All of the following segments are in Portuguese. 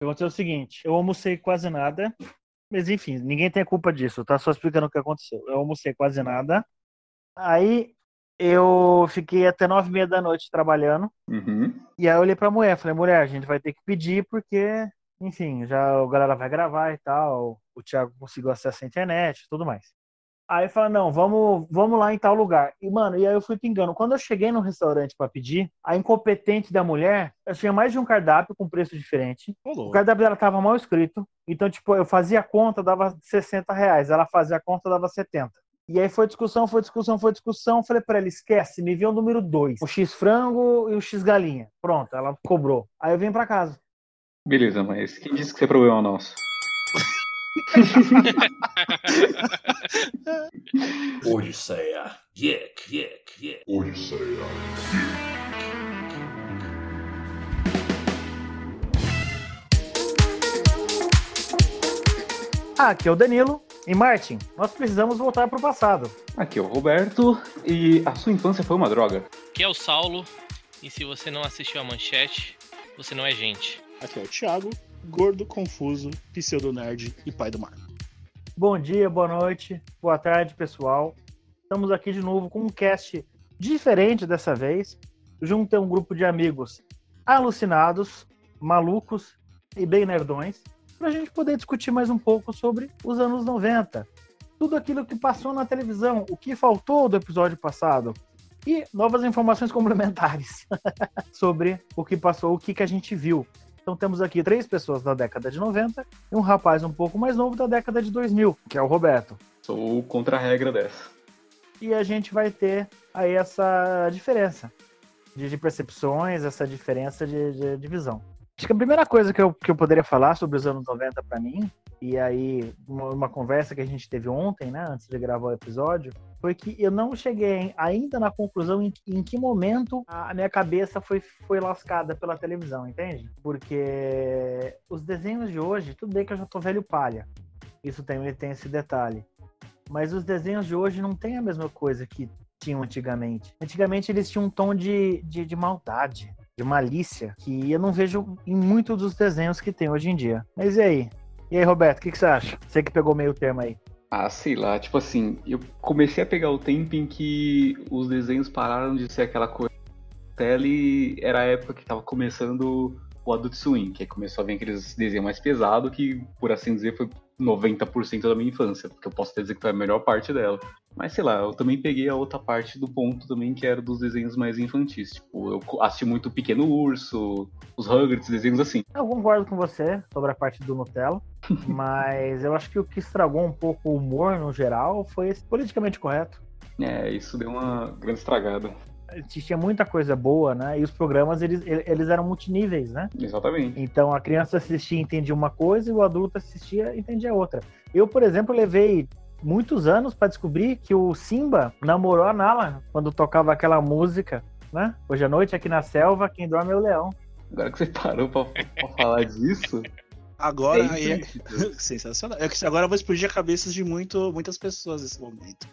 Aconteceu o seguinte, eu almocei quase nada, mas enfim, ninguém tem culpa disso, tá? Só explicando o que aconteceu. Eu almocei quase nada. Aí eu fiquei até nove e meia da noite trabalhando. Uhum. E aí eu olhei pra mulher, falei, mulher, a gente vai ter que pedir porque, enfim, já a galera vai gravar e tal. O Thiago conseguiu acesso à internet e tudo mais. Aí fala, não, vamos, vamos lá em tal lugar. E, mano, e aí eu fui pingando. Quando eu cheguei no restaurante para pedir, a incompetente da mulher, eu tinha mais de um cardápio com preço diferente. O cardápio dela tava mal escrito. Então, tipo, eu fazia a conta, dava 60 reais. Ela fazia a conta, dava 70. E aí foi discussão, foi discussão, foi discussão. Falei pra ela, esquece, me viu o número 2. O X frango e o X galinha. Pronto, ela cobrou. Aí eu vim pra casa. Beleza, mas quem disse que isso é problema nosso? Odisseia. Yek, yek, yek. Odisseia. Aqui é o Danilo. E Martin, nós precisamos voltar pro passado. Aqui é o Roberto. E a sua infância foi uma droga? Aqui é o Saulo. E se você não assistiu a manchete, você não é gente. Aqui é o Thiago, gordo, confuso, pseudo-nerd e pai do mar. Bom dia, boa noite, boa tarde, pessoal. Estamos aqui de novo com um cast diferente dessa vez. Junto a um grupo de amigos alucinados, malucos e bem nerdões, para a gente poder discutir mais um pouco sobre os anos 90. Tudo aquilo que passou na televisão, o que faltou do episódio passado e novas informações complementares sobre o que passou, o que, que a gente viu. Então temos aqui três pessoas da década de 90 e um rapaz um pouco mais novo da década de 2000, que é o Roberto. Sou contra a regra dessa. E a gente vai ter aí essa diferença de, de percepções, essa diferença de, de, de visão. Acho que a primeira coisa que eu, que eu poderia falar sobre os anos 90 para mim, e aí uma, conversa que a gente teve ontem, né, antes de gravar o episódio, foi que eu não cheguei ainda na conclusão em, em que momento a minha cabeça foi, foi lascada pela televisão, entende? Porque os desenhos de hoje, tudo bem que eu já tô velho palha, isso tem, tem esse detalhe, mas os desenhos de hoje não tem a mesma coisa que tinham antigamente. Antigamente eles tinham um tom de, de, de maldade, de malícia, que eu não vejo em muitos dos desenhos que tem hoje em dia. Mas e aí? E aí, Roberto, o que, que, você acha? Você que pegou meio termo aí. Ah, sei lá, tipo assim, eu comecei a pegar o tempo em que os desenhos pararam de ser aquela coisa. Tele era a época que tava começando o Adult Swim, que começou a vir aqueles desenhos mais pesados, que, por assim dizer, foi 90% da minha infância, porque eu posso dizer que foi a melhor parte dela. Mas sei lá, eu também peguei a outra parte do ponto também, que era dos desenhos mais infantis. Tipo, eu assisti muito o Pequeno Urso, os Rugrats, desenhos assim. Eu concordo com você sobre a parte do Nutella, mas eu acho que o que estragou um pouco o humor no geral foi esse politicamente correto. É, isso deu uma grande estragada. Tinha muita coisa boa, né? E os programas, eles, eles eram multiníveis, né? Exatamente. Então a criança assistia e entendia uma coisa e o adulto assistia e entendia outra. Eu, por exemplo, levei muitos anos para descobrir que o Simba namorou a Nala quando tocava aquela música, né? Hoje à noite aqui na selva, quem dorme é o leão. Agora que você parou pra, pra falar disso. Agora é, é... sensacional. É que agora eu vou explodir a cabeça de muito, muitas pessoas nesse momento.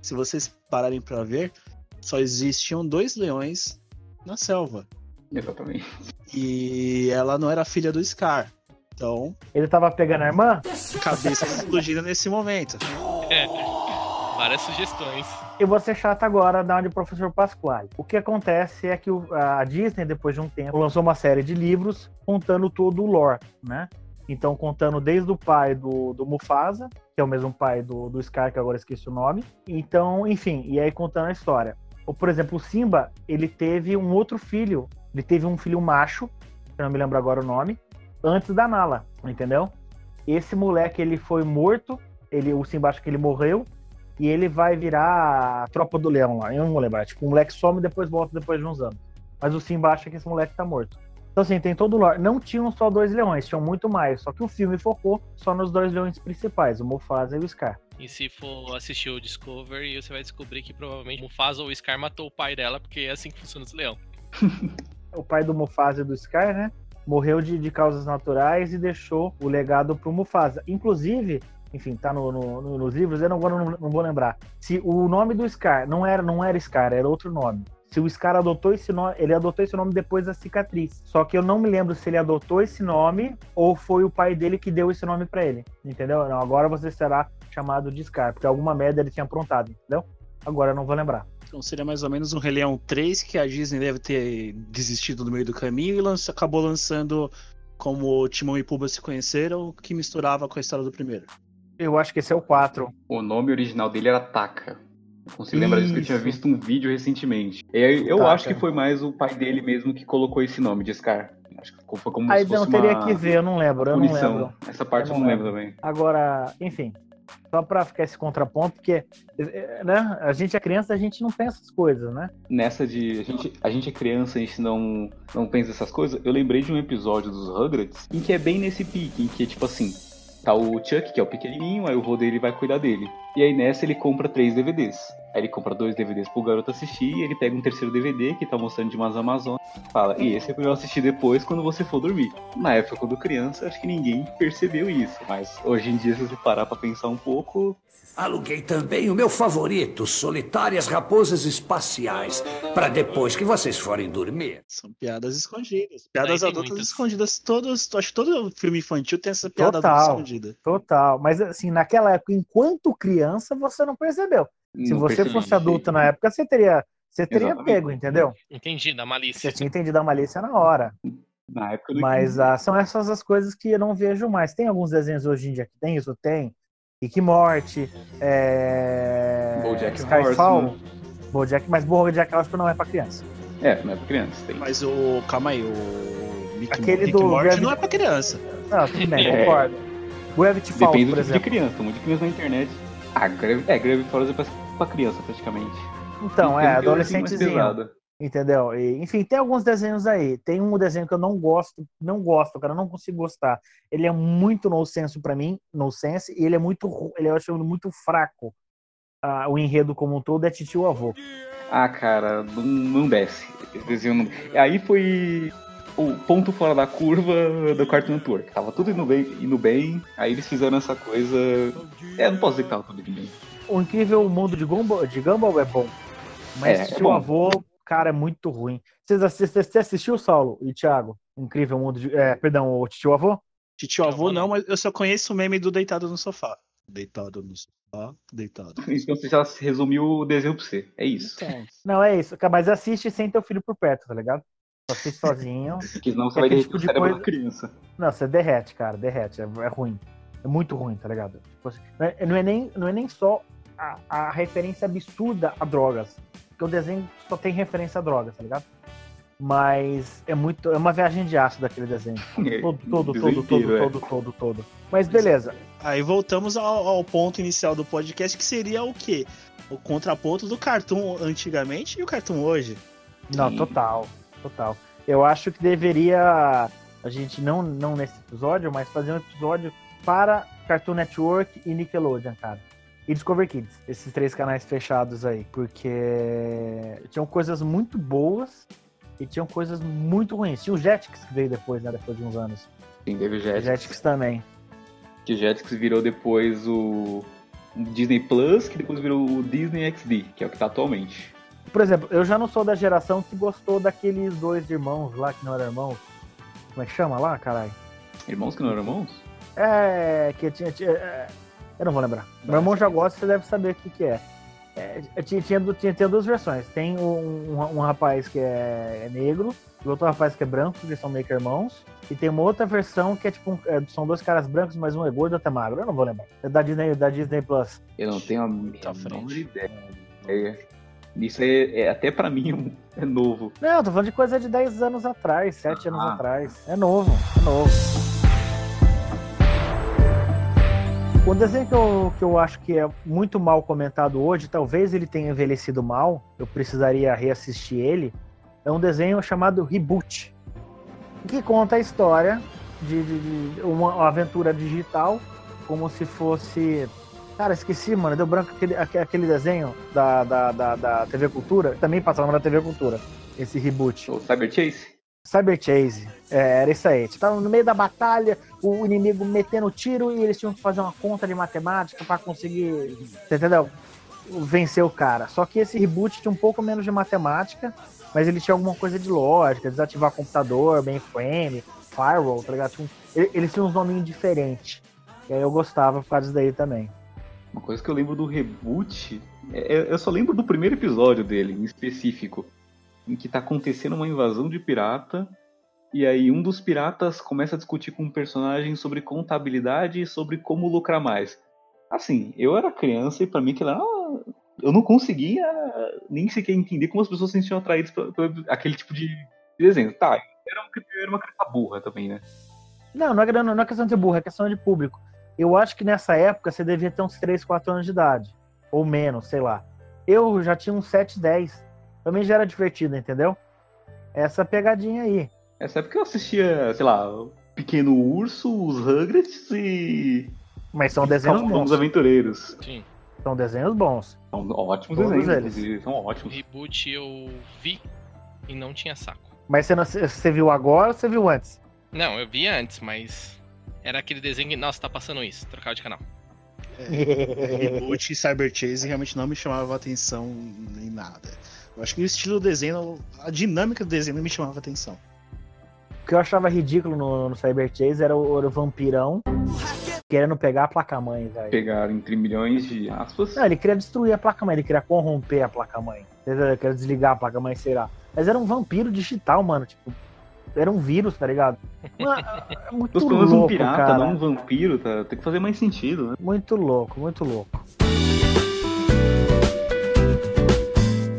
Se vocês pararem para ver, só existiam dois leões na selva. Exatamente. E ela não era filha do Scar. Então. Ele tava pegando a irmã? Cabeça explodindo nesse momento. É. Várias sugestões. Eu vou ser chato agora da onde o professor Pasquale. O que acontece é que a Disney, depois de um tempo, lançou uma série de livros contando todo o lore, né? Então, contando desde o pai do, do Mufasa, que é o mesmo pai do, do Scar, que agora esqueci o nome. Então, enfim, e aí contando a história. Ou, por exemplo, o Simba, ele teve um outro filho. Ele teve um filho macho, eu não me lembro agora o nome, antes da Nala, entendeu? Esse moleque, ele foi morto, ele, o Simba acha que ele morreu, e ele vai virar a tropa do leão lá, eu não vou lembrar. Tipo, o moleque some e depois volta depois de uns anos. Mas o Simba acha que esse moleque tá morto. Então, assim, tem todo o lore. Não tinham só dois leões, tinham muito mais. Só que o filme focou só nos dois leões principais, o Mufasa e o Scar. E se for assistir o Discovery, você vai descobrir que provavelmente Mufasa ou Scar matou o pai dela, porque é assim que funciona os leões. o pai do Mufasa e do Scar, né? Morreu de, de causas naturais e deixou o legado pro Mufasa. Inclusive, enfim, tá no, no, no, nos livros, eu não não, não, vou lembrar. Se o nome do Scar não era, não era Scar, era outro nome. Se o Scar adotou esse nome, ele adotou esse nome depois da cicatriz. Só que eu não me lembro se ele adotou esse nome ou foi o pai dele que deu esse nome pra ele. Entendeu? Não, agora você será chamado de Scar, porque alguma merda ele tinha aprontado, entendeu? Agora eu não vou lembrar. Então seria mais ou menos um Rei Leão 3 que a Disney deve ter desistido no meio do caminho e lança- acabou lançando como Timão e Pumba se conheceram, que misturava com a história do primeiro. Eu acho que esse é o 4. O nome original dele era Taka. Consigo lembrar disso que eu tinha visto um vídeo recentemente. E aí, eu Taka. acho que foi mais o pai dele mesmo que colocou esse nome de Scar. Acho que foi como Aí se não fosse teria uma que ver, eu não lembro, eu não lembro. Essa parte Eu eu não não lembro também. Agora, enfim, só pra ficar esse contraponto, porque eh, né, a gente é criança, a gente não pensa essas coisas, né? Nessa de. A gente, a gente é criança, a gente não, não pensa essas coisas. Eu lembrei de um episódio dos Rugrats em que é bem nesse pique, em que é tipo assim. Tá o Chuck, que é o pequenininho, aí o vô dele vai cuidar dele. E aí nessa ele compra três DVDs. Aí ele compra dois DVDs pro garoto assistir, e ele pega um terceiro DVD que tá mostrando de umas Amazonas. Fala, e esse é pra eu assistir depois quando você for dormir. Na época, quando criança, acho que ninguém percebeu isso. Mas hoje em dia, se você parar pra pensar um pouco, Aluguei também o meu favorito, Solitárias Raposas Espaciais, para depois que vocês forem dormir. São piadas escondidas. Piadas adultas muitas. escondidas. Todos, acho que todo filme infantil tem essa piada Total. adulta escondida. Total. Mas assim, naquela época, enquanto criança, você não percebeu. Se não você percebi fosse adulto na época, você teria, você teria Exatamente. pego, entendeu? Entendi, da malícia. Você tinha entendido a malícia na hora. Na época Mas ah, são essas as coisas que eu não vejo mais. Tem alguns desenhos hoje em dia que tem isso? Tem. Rick e Morty, é... BoJack Skyfall, Horseman. BoJack, mas BoJack eu acho que não é pra criança. É, não é pra criança. Tem. Mas o. Calma aí, o. Mickey, Aquele do Morty Gravity- não é pra criança. Não, tudo bem, É. concordo. Gravity Falls, Depende do por tipo de exemplo. criança. Tem um monte de criança na internet. Ah, é, Grave Falls é pra, pra criança, praticamente. Então, Tem é, adolescentezinho. Entendeu? E, enfim, tem alguns desenhos aí. Tem um desenho que eu não gosto, não gosto, cara, não consigo gostar. Ele é muito no senso pra mim, no sense, e ele é muito, ele eu acho muito fraco. Ah, o enredo como um todo é titio avô. Ah, cara, não, não desce. Esse desenho não... Aí foi o ponto fora da curva do Cartoon Network. Tava tudo indo bem, indo bem, aí eles fizeram essa coisa... É, não posso dizer que tava tudo indo bem. O incrível mundo de Gumball, de Gumball é bom. Mas É, é titio bom. avô, cara, é muito ruim. Vocês Você você assistiu, Saulo e Thiago? Incrível mundo de. É, perdão, o titio avô? Titio avô avô não, não. mas eu só conheço o meme do deitado no sofá. Deitado no sofá, deitado. Então você já resumiu o desenho pra você. É isso. Então, Não, é isso. cara, Mas assiste sem teu filho por perto, tá ligado? Só Assiste sozinho. Porque senão você É vai aquele derreter tipo o de cérebro coisa- da criança. Não, você derrete, cara, derrete. É, é ruim. É muito ruim, tá ligado? Tipo assim, não, é, não é nem, não é nem só a, a referência absurda a drogas. Porque o desenho só tem referência a drogas, tá ligado? Mas é muito. É uma viagem de aço daquele desenho. É, Todo, todo, todo, todo, é. todo, todo, todo. Mas beleza. aí voltamos ao, ao ponto inicial do podcast, que seria o quê? O contraponto do Cartoon antigamente e o Cartoon hoje. Não, Sim. total. Total. Eu acho que deveria. A gente, não, não nesse episódio, mas fazer um episódio para Cartoon Network e Nickelodeon, cara. E Discover Kids. Esses três canais fechados aí. Porque tinham coisas muito boas e tinham coisas muito ruins. Tinha o Jetix que veio depois, né? Depois de uns anos. Sim, teve o Jetix. Jetix também. Que o Jetix virou depois o Disney Plus, que depois virou o Disney XD, que é o que tá atualmente. Por exemplo, eu já não sou da geração que gostou daqueles dois irmãos lá que não eram irmãos. Como é que chama lá, caralho? Irmãos que não eram irmãos? É, que tinha. tinha é, eu não vou lembrar. Meu irmão já gosta, você deve saber o que, que é. É, tinha, tinha, du- tinha, tinha duas versões. Tem um, um, um rapaz que é, é negro e outro rapaz que é branco, que eles são meio que irmãos. E tem uma outra versão que é tipo. um- é, são dois caras brancos, mas um é gordo e outro é magro. Eu não vou lembrar. É da Disney, da Disney Plus. Eu não tenho a Tá menor frente. ideia. É, isso é, é até pra mim um- é novo. Não, eu tô falando de coisa de 10 anos atrás, 7 anos Ah. atrás. É novo, é novo. O desenho que eu, que eu acho que é muito mal comentado hoje, talvez ele tenha envelhecido mal, eu precisaria reassistir ele, é um desenho chamado Reboot, que conta a história de, de- de uma, aventura digital, como se fosse. Cara, esqueci, mano, deu branco aquele, aque- aquele desenho da, da, da, da TV Cultura, também passava na TV Cultura, esse reboot. O Cyber Chase? Cyber Chase. É, era isso aí. Tava no meio da batalha, o inimigo metendo tiro e eles tinham que fazer uma conta de matemática pra conseguir. Entendeu? vencer o cara. Só que esse reboot tinha um pouco menos de matemática, mas ele tinha alguma coisa de lógica, desativar computador, mainframe, firewall, tá ligado? Eles tinham uns nominhos diferentes. E aí eu gostava por causa disso daí também. Uma coisa que eu lembro do reboot, é- eu só lembro do primeiro episódio dele, em específico, em que tá acontecendo uma invasão de pirata, e aí um dos piratas começa a discutir com um personagem sobre contabilidade e sobre como lucrar mais. Assim, eu era criança e pra mim era... uma- Eu não conseguia nem sequer entender como as pessoas se sentiam atraídas por, aquele tipo de desenho. Tá, era, um- eu era uma criança burra também, né? Não, não é, não é questão de ser burro, é questão de público. Eu acho que nessa época você devia ter uns 3, 4 anos de idade. Ou menos, sei lá. Eu já tinha uns 7, 10. Também já era divertido, entendeu? Essa pegadinha aí. Essa época eu assistia, sei lá, o Pequeno Urso, os Rugrats e... Mas são desenhos Vamos bons. Aventureiros. Sim. São desenhos bons. São ótimos Todos desenhos, eles. são ótimos. Reboot eu vi e não tinha saco. Mas você, não- você viu agora ou você viu antes? Não, eu vi antes, mas era aquele desenho que, nossa, tá passando isso, trocar de canal. Reboot e Cyber Chase realmente não me chamava atenção nem nada. Eu acho que o estilo do desenho, a dinâmica do desenho não me chamava atenção. O que eu achava ridículo no, no Cyber Chase era o, o vampirão querendo pegar a placa-mãe, velho. Pegaram entre milhões de aspas. Não, ele queria destruir a placa-mãe, ele queria corromper a placa-mãe. Ele queria desligar a placa-mãe, sei lá. Mas era um vampiro digital, mano. Tipo, era um vírus, tá ligado? Mano, é muito pelo menos um louco, pirata, cara. não um vampiro, tá? Tem que fazer mais sentido, né? Muito louco, muito louco.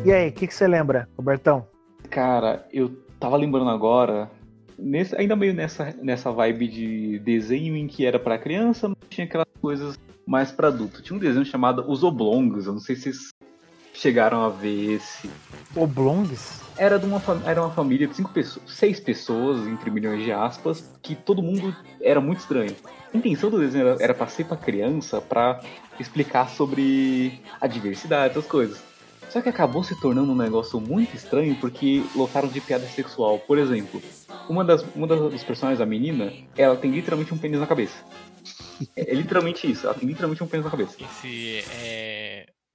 E aí, o que, que você lembra, Robertão? Cara, eu tava lembrando agora, nesse, ainda meio nessa, nessa vibe de desenho em que era pra criança, mas tinha aquelas coisas mais pra adulto. Tinha um desenho chamado Os Oblongos, eu não sei se vocês chegaram a ver esse. Oblongs? Era, de uma, era uma família de cinco pessoas, seis pessoas, entre milhões de aspas, que todo mundo era muito estranho. A intenção do desenho era, era pra ser pra criança, pra explicar sobre a diversidade, essas coisas. Só que acabou se tornando um negócio muito estranho porque lotaram de piada sexual. Por exemplo, uma das, uma das dos personagens, a menina, ela tem literalmente um pênis na cabeça. É, é literalmente isso, ela tem literalmente um pênis na cabeça. Esse é.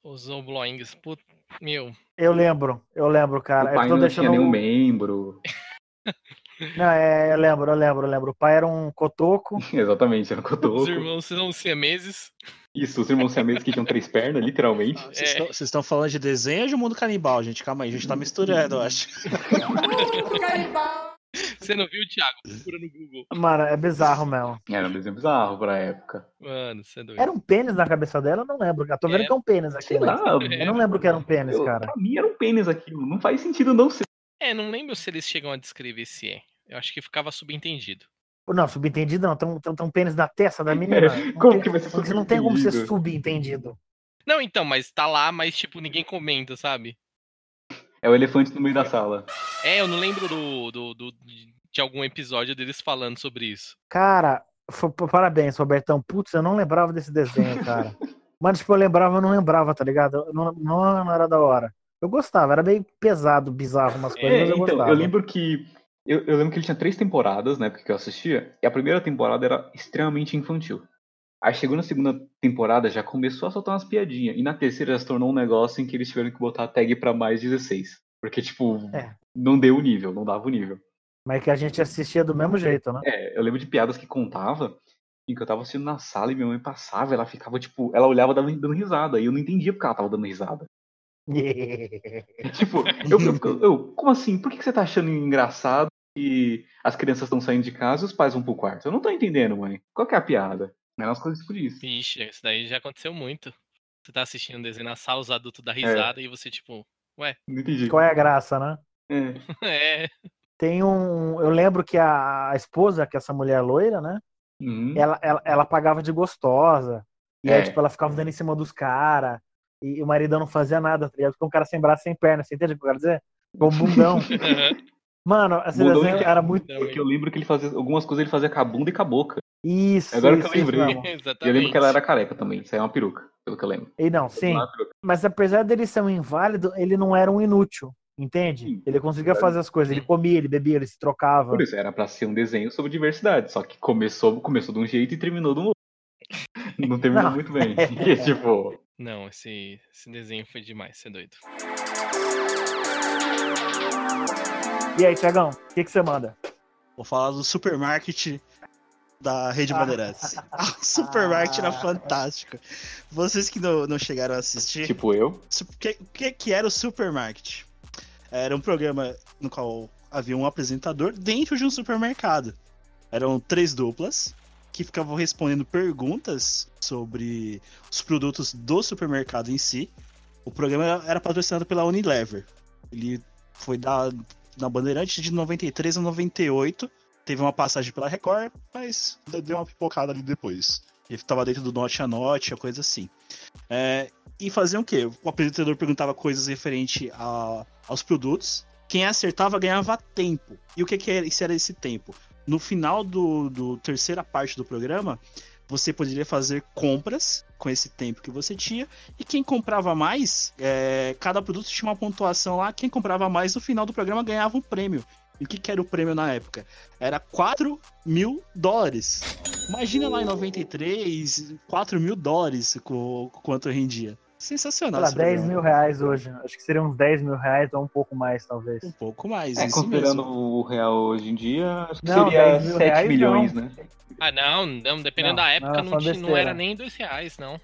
Os Obloings, put... meu. Eu lembro, eu lembro, cara. o pai eu tô não deixando. tinha nenhum membro. Não, é, eu lembro, eu lembro, eu lembro. O pai era um cotoco. Exatamente, era um Os cotoco. irmãos são siameses. Isso, os irmãos siameses que tinham três pernas, literalmente. Vocês É. estão- Vocês estão falando de desenho ou de mundo canibal, gente? Calma aí, a gente tá misturando, eu acho. Você não viu, Thiago? Procura no Google. Mano, é bizarro mesmo. Era um desenho bizarro pra época. Mano, você é doido. Era um pênis na cabeça dela? Eu não lembro. cara. Tô vendo É. que é um pênis aqui. Sei lá, Eu não lembro que era um pênis, eu, cara. pra mim era um pênis aquilo. Não faz sentido não ser. É, não lembro se eles chegam a descrever se é. Eu acho que ficava subentendido. Não, subentendido não. Tem um, tem um pênis na testa da menina. Não Como tem- que vai ser porque não tem como ser subentendido? subentendido. Não, então, mas tá lá, mas tipo, ninguém comenta, sabe? É o elefante no meio da sala. É, eu não lembro do, do, do- de algum episódio deles falando sobre isso. Cara, parabéns, Robertão. Putz, eu não lembrava desse desenho, cara. Mas, tipo, eu lembrava, eu não lembrava, tá ligado? Não, não, não era da hora. Eu gostava, era meio pesado, bizarro umas coisas, É, mas eu então, gostava. eu lembro que. Eu, eu lembro que ele tinha três temporadas, na época que eu assistia, e a primeira temporada era extremamente infantil. Aí chegou na segunda temporada, já começou a soltar umas piadinhas. E na terceira já se tornou um negócio em que eles tiveram que botar a tag pra mais 16. Porque, tipo, É. não deu o nível, não dava o nível. Mas que a gente assistia do mesmo jeito, né? É, eu lembro de piadas que contava em que eu tava assistindo na sala e minha mãe passava, ela ficava, tipo, ela olhava dando, dando risada, e eu não entendia porque ela tava dando risada. Tipo, eu, eu, eu- como assim? Por que que você tá achando engraçado que as crianças estão saindo de casa e os pais vão pro quarto? Eu não tô entendendo, mãe. Qual que é a piada? Eram umas coisas tipo isso. Vixe, isso daí já aconteceu muito. Você tá assistindo um desenho na sala, os adultos dão risada e você, tipo, Não entendi. Qual é a graça, né? É. é. Tem um. Eu lembro que a, esposa, que é essa mulher loira, né? Uhum. Ela, ela, ela pagava de gostosa. E aí, É. tipo, ela ficava dando em cima dos caras. E o maridão não fazia nada, tá ligado? Ficou um cara sem braço sem perna, você entende o que eu quero dizer? Ficou um bundão. Mano, esse Bundão desenho de- era muito. Porque eu lembro que ele fazia algumas coisas ele fazia com a bunda e com a boca. Isso. Agora que isso, eu lembrei. Exatamente. E eu lembro que ela era careca também. Isso aí é uma peruca, pelo que eu lembro. E não, sim. Mas apesar dele ser um inválido, ele não era um inútil. Entende? Sim, Ele conseguia verdade. fazer as coisas. Ele comia, ele bebia, ele se trocava. Por isso, era pra ser um desenho sobre diversidade. Só que começou, começou de um jeito e terminou de um outro. Não terminou Não. muito bem. Porque, tipo, Não, esse, esse desenho foi demais, você é doido. E aí, Tiagão, o que, que você manda? Vou falar do supermarket da Rede Bandeirantes. Ah, o supermarket era fantástico. Vocês que não, não chegaram a assistir, Tipo eu. o que, que, que era o supermarket? Era um programa no qual havia um apresentador dentro de um supermercado. Eram três duplas que ficavam respondendo perguntas sobre os produtos do supermercado em si. O programa era, era patrocinado pela Unilever. Ele foi da, na Bandeirante de 93 a 98. Teve uma passagem pela Record, mas deu uma pipocada ali depois. Ele estava dentro do Note a Note, a coisa assim. É, e faziam o quê? O apresentador perguntava coisas referente a, aos produtos. Quem acertava ganhava tempo. E o que, que era, era esse tempo? No final do, do terceira parte do programa, você poderia fazer compras com esse tempo que você tinha. E quem comprava mais, é, cada produto tinha uma pontuação lá. Quem comprava mais no final do programa ganhava um prêmio. E o que, que era o prêmio na época? Era 4 mil dólares. Imagina lá em 93, 4 mil dólares com, quanto rendia. Sei Sensacional. lá, esse 10 programa. mil reais hoje. Acho que seriam uns 10 mil reais ou um pouco mais, talvez. Um pouco mais. É, isso considerando mesmo. o real hoje em dia, acho que Não, seria 10 mil 7 reais milhões, não. né? Ah, não, não, dependendo Não, da não, época, não, não besteira. era nem dois reais, não.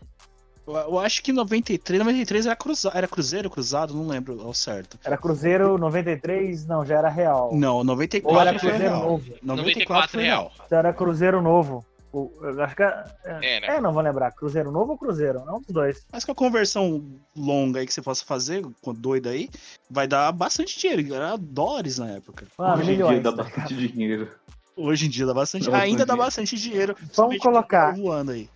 Eu, acho que 93, 93 era, cruza, era Cruzeiro, Cruzado, não lembro ao certo. Era Cruzeiro 93, não, já era real. Não, Ou 94 era foi Cruzeiro real. novo. 94 foi real. Já era Cruzeiro novo. O- eu acho que é, Era. é, não vou lembrar. Cruzeiro novo ou Cruzeiro? Não, dos dois. Mas com a conversão longa aí que você possa fazer, com doida aí, vai dar bastante dinheiro. Era dólares na época. Mano, hoje em milhões. dia dá bastante dinheiro. Hoje em dia dá bastante. Dá bastante ainda dá dinheiro. bastante dinheiro. Vamos colocar. Voando aí.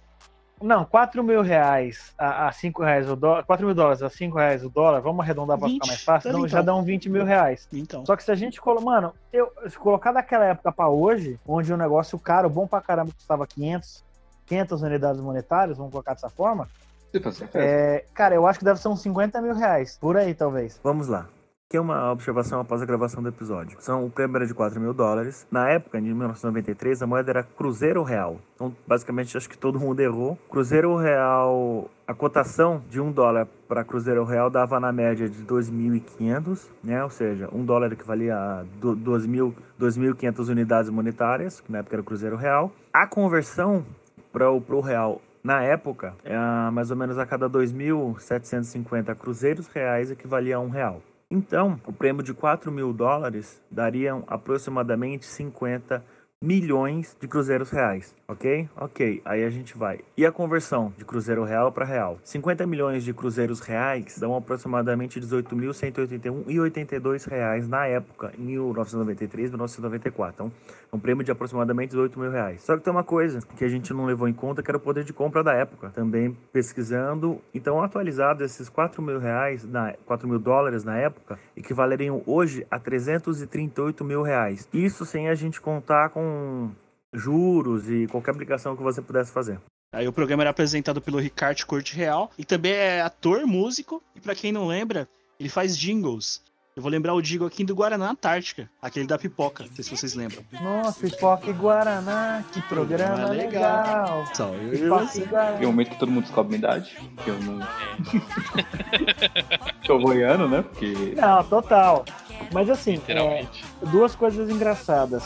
Não, 4 mil reais a, a 5 reais o dólar. 4 mil dólares a 5 reais o dólar. Vamos arredondar pra 20, ficar mais fácil. tá Então, então. já dão 20 mil reais. Então. Só que se a gente colocar. Mano, eu, se colocar daquela época pra hoje, onde o negócio caro, bom pra caramba, custava 500, 500 unidades monetárias, vamos colocar dessa forma. Certeza? É, cara, eu acho que deve ser uns 50 mil reais. Por aí, talvez. Vamos lá. Aqui é uma observação após a gravação do episódio. São o de 4 mil dólares. Na época, em 1993, a moeda era Cruzeiro Real. Então, basicamente, acho que todo mundo errou. Cruzeiro Real, a cotação de um dólar para Cruzeiro Real dava na média de 2.500, né? Ou seja, um dólar equivalia a do- 2.000 2.500 unidades monetárias, que na época era Cruzeiro Real. A conversão para o real na época, é, mais ou menos a cada 2.750 cruzeiros reais equivalia a um real. Então, o prêmio de 4 mil dólares dariam aproximadamente 50 milhões de cruzeiros reais, ok? Ok, aí a gente vai. E a conversão de cruzeiro real para real? 50 milhões de cruzeiros reais dão aproximadamente 18.181,82 reais na época, em 1993, 1994. Então, um prêmio de aproximadamente 18 mil reais. Só que tem uma coisa que a gente não levou em conta, que era o poder de compra da época. Também pesquisando, então atualizado esses 4 mil reais, na, 4 mil dólares na época, equivaleriam hoje a 338 mil reais. Isso sem a gente contar com juros e qualquer aplicação que você pudesse fazer. Aí o programa era apresentado pelo Ricardo Corte Real e também é ator, músico e pra quem não lembra, ele faz jingles. Eu vou lembrar o jingle aqui do Guaraná Antártica, aquele da pipoca, não sei se vocês lembram. Nossa, Pipoca e Guaraná, que programa Programa legal. legal. Só eu Pipoca e Guaraná. Tem um momento que todo mundo descobre minha idade, que eu não. Tô boiando, né? Porque. Não, total. Mas assim, é, duas coisas engraçadas.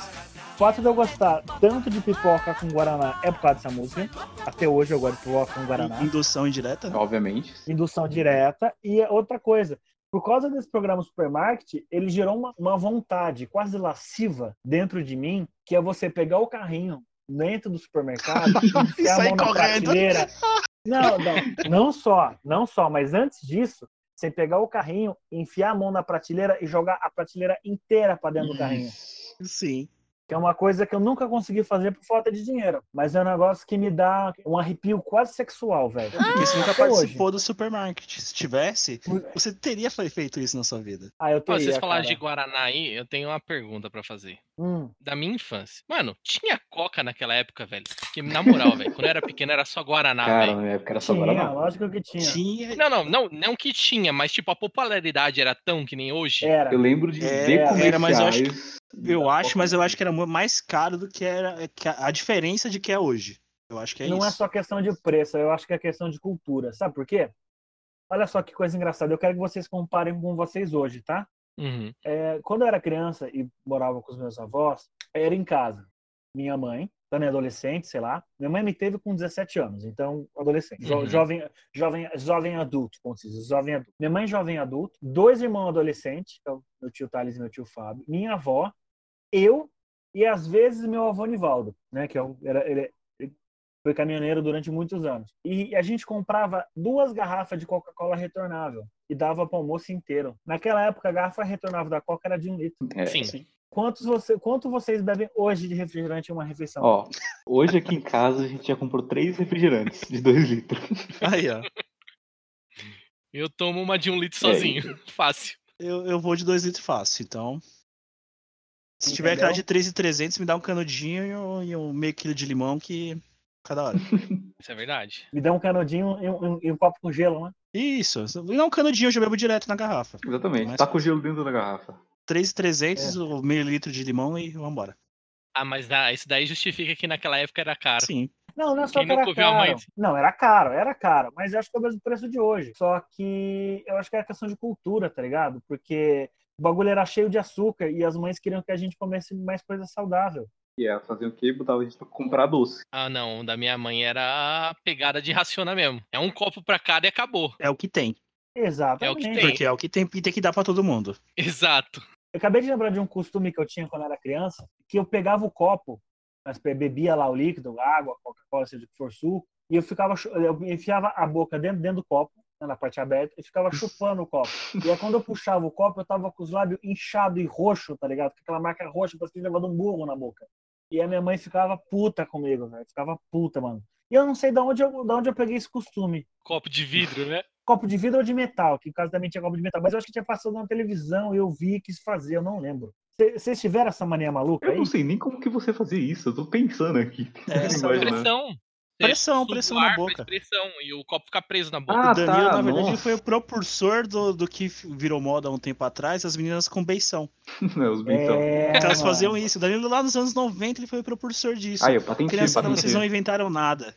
O fato de eu gostar tanto de pipoca com Guaraná é por causa dessa música. Até hoje eu gosto de pipoca com Guaraná. Indução indireta. Obviamente. Indução direta. E outra coisa, por causa desse programa Supermarket, ele gerou uma, uma vontade quase lasciva dentro de mim, que é você pegar o carrinho dentro do supermercado e enfiar a mão na prateleira. Não, não, não só, não só, mas antes disso, você pegar o carrinho, enfiar a mão na prateleira e jogar a prateleira inteira para dentro do carrinho. Sim. Que é uma coisa que eu nunca consegui fazer por falta de dinheiro. Mas é um negócio que me dá um arrepio quase sexual, velho. Porque você nunca Até participou do supermarket. Se tivesse, você teria fe- feito isso na sua vida. Ah, eu teria, vocês falaram cara. de Guaraná aí, eu tenho uma pergunta pra fazer. Hum. Da minha infância. Mano, tinha coca naquela época, velho? Porque, na moral, velho, quando eu era pequeno era só Guaraná, Cara, velho. na minha época era só Tinha, Guaraná. lógico que tinha. Tinha. Não, não, não, não que tinha, mas tipo, a popularidade era tão que nem hoje. Era. Eu lembro de Era, ver era, comerciais. mas eu acho Eu da acho, mas eu acho que era mais caro do que era que a, a diferença de que é hoje. Eu acho que é não isso. é só questão de preço, eu acho que é questão de cultura. Sabe por quê? Olha só que coisa engraçada. Eu quero que vocês comparem com vocês hoje, tá? Uhum. É, quando eu era criança e morava com os meus avós, era em casa. Minha mãe, também adolescente, sei lá. Minha mãe me teve com 17 anos, então adolescente, jo- Uhum. jovem, jovem, jovem adulto, como se diz, jovem adulto. Minha mãe jovem adulto, dois irmãos adolescentes, é meu tio Thales e meu tio Fábio, minha avó, eu e às vezes meu avô Nivaldo, né, que é era, ele, ele foi caminhoneiro durante muitos anos. E a gente comprava duas garrafas de Coca-Cola retornável e dava para o almoço inteiro. Naquela época, a garrafa retornável da Coca era de um litro. É, Sim. Quantos você, quanto vocês bebem hoje de refrigerante em uma refeição? Ó, hoje aqui em casa a gente já comprou três refrigerantes de 2 litros. Aí, ó. Eu tomo uma de um litro É, sozinho. Fácil. Eu, eu vou de 2 litros fácil, então. Se tiver aquela de 3,300, me dá um canudinho e um, meio quilo de limão que. Cada hora. Isso é verdade. Me dá um canudinho e um, e um copo com gelo, né? Isso. Me dá um canudinho, eu já bebo direto na garrafa. Exatamente. Mas- Tá com gelo dentro da garrafa. 3,300, o meio litro de limão e vambora. Ah, mas dá- isso daí justifica que naquela época era caro. Sim. Não, não é só Quem que era caro. mãe? Não, era caro, era caro. Mas eu acho que é o mesmo preço de hoje. Só que eu acho que é questão de cultura, tá ligado? Porque o bagulho era cheio de açúcar e as mães queriam que a gente comesse mais coisa saudável. E ela fazia o quê? Botava a gente pra comprar doce. Ah, não. o Da minha mãe era a pegada de raciona mesmo. É um copo pra cada e acabou. É o que tem. Exatamente. É o que tem. Porque é o que tem e tem que dar pra todo mundo. Exato. Eu acabei de lembrar de um costume que eu tinha quando era criança, que eu pegava o copo, mas bebia lá o líquido, água, Coca-Cola, seja o que for suco, e eu ficava, eu enfiava a boca dentro, dentro do copo, na parte aberta, e ficava chupando o copo. E aí quando eu puxava o copo, eu tava com os lábios inchados e roxo, tá ligado? Com aquela marca roxa, parece que tinha levado um burro na boca. E a minha mãe ficava puta comigo, velho. Ficava puta, mano. E eu não sei de onde eu, de onde eu peguei esse costume. Copo de vidro, né? Copo de vidro ou de metal, que em casa também tinha copo de metal. Mas eu acho que tinha passado na televisão e eu vi e quis fazer, eu não lembro. Cê- Vocês tiveram essa mania maluca Eu aí? não sei nem como que você fazia isso. Eu tô pensando aqui. É, Imaginando. Pressão. Pressão, pressão na boca. Pressão, e o copo fica preso na boca. Ah, o Danilo, tá, na verdade, nossa. foi o propulsor do, do que virou moda há um tempo atrás, as meninas com beição. Não, os bentão. É, Elas mano. faziam isso. O Danilo, lá nos anos 90, ele foi o propulsor disso. Aí, eu patentei, Crianças, vocês patentei. não inventaram nada.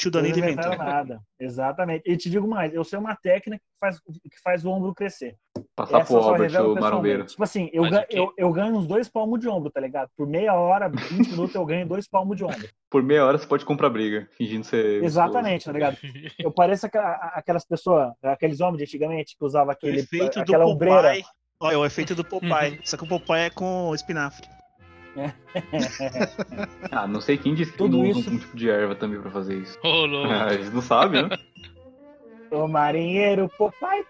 Tio Danilo inventaram nada. Exatamente. E te digo mais, eu sei uma técnica que faz, que faz o ombro crescer. Passar Essa pro Albert, revelo o marombeiro. Tipo assim, eu, Mas ga- o quê? eu, eu ganho uns dois palmos de ombro, tá ligado? Por meia hora, 20 minutos, eu ganho dois palmos de ombro. Por meia hora você pode comprar briga, fingindo ser. Exatamente, tá ligado? Eu pareço aquelas pessoas, aqueles homens de antigamente que usavam aquele, efeito do aquela ombreira. Olha, o efeito do Popeye. Só que o Popeye é com espinafre. Ah, não sei quem disse que Tudo isso- usam um tipo de erva também pra fazer isso. Ô, louco. Ah, eles não sabem, né? O marinheiro, papai,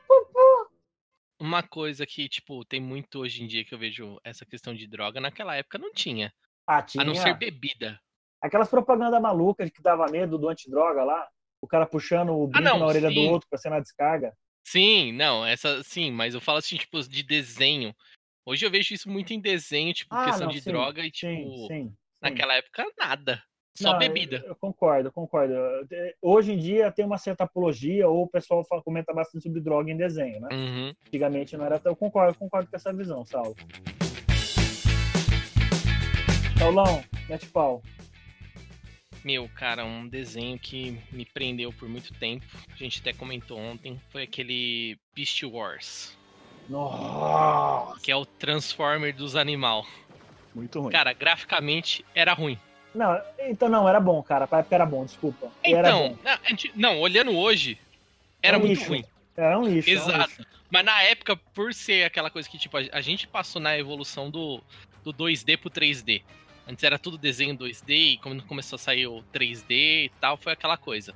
Uma coisa que, tipo, tem muito hoje em dia que eu vejo essa questão de droga, naquela época não tinha. ah, tinha. A não ser bebida. Aquelas propagandas malucas que dava medo do antidroga lá, o cara puxando o brinco não, na orelha sim. do outro pra ser na descarga. Sim, não, essa sim, mas eu falo assim, tipo, de desenho. Hoje eu vejo isso muito em desenho, tipo, Ah, questão não, de sim, droga e, tipo, sim. sim. naquela época, nada. Só Não, bebida. Eu, eu concordo, concordo. Hoje em dia tem uma certa apologia, ou o pessoal fala- comenta bastante sobre droga em desenho, né? Uhum. Antigamente não era tão. Eu concordo, concordo com essa visão, Saulo. Saulão, mete pau. Meu, cara, um desenho que me prendeu por muito tempo. A gente até comentou ontem. Foi aquele Beast Wars. Nossa! Que é o Transformer dos animal. Muito ruim. Cara, graficamente era ruim. Não, então não, era bom, cara. Pra época era bom, desculpa. era Então, bom. não, não, olhando hoje, era É um muito lixo. ruim. Era um lixo. era um Exato. lixo. Mas na época, por ser aquela coisa que, tipo, a, a gente passou na evolução do, do 2D pro 3D. Antes era tudo desenho 2D e quando começou a sair o 3D e tal, foi aquela coisa.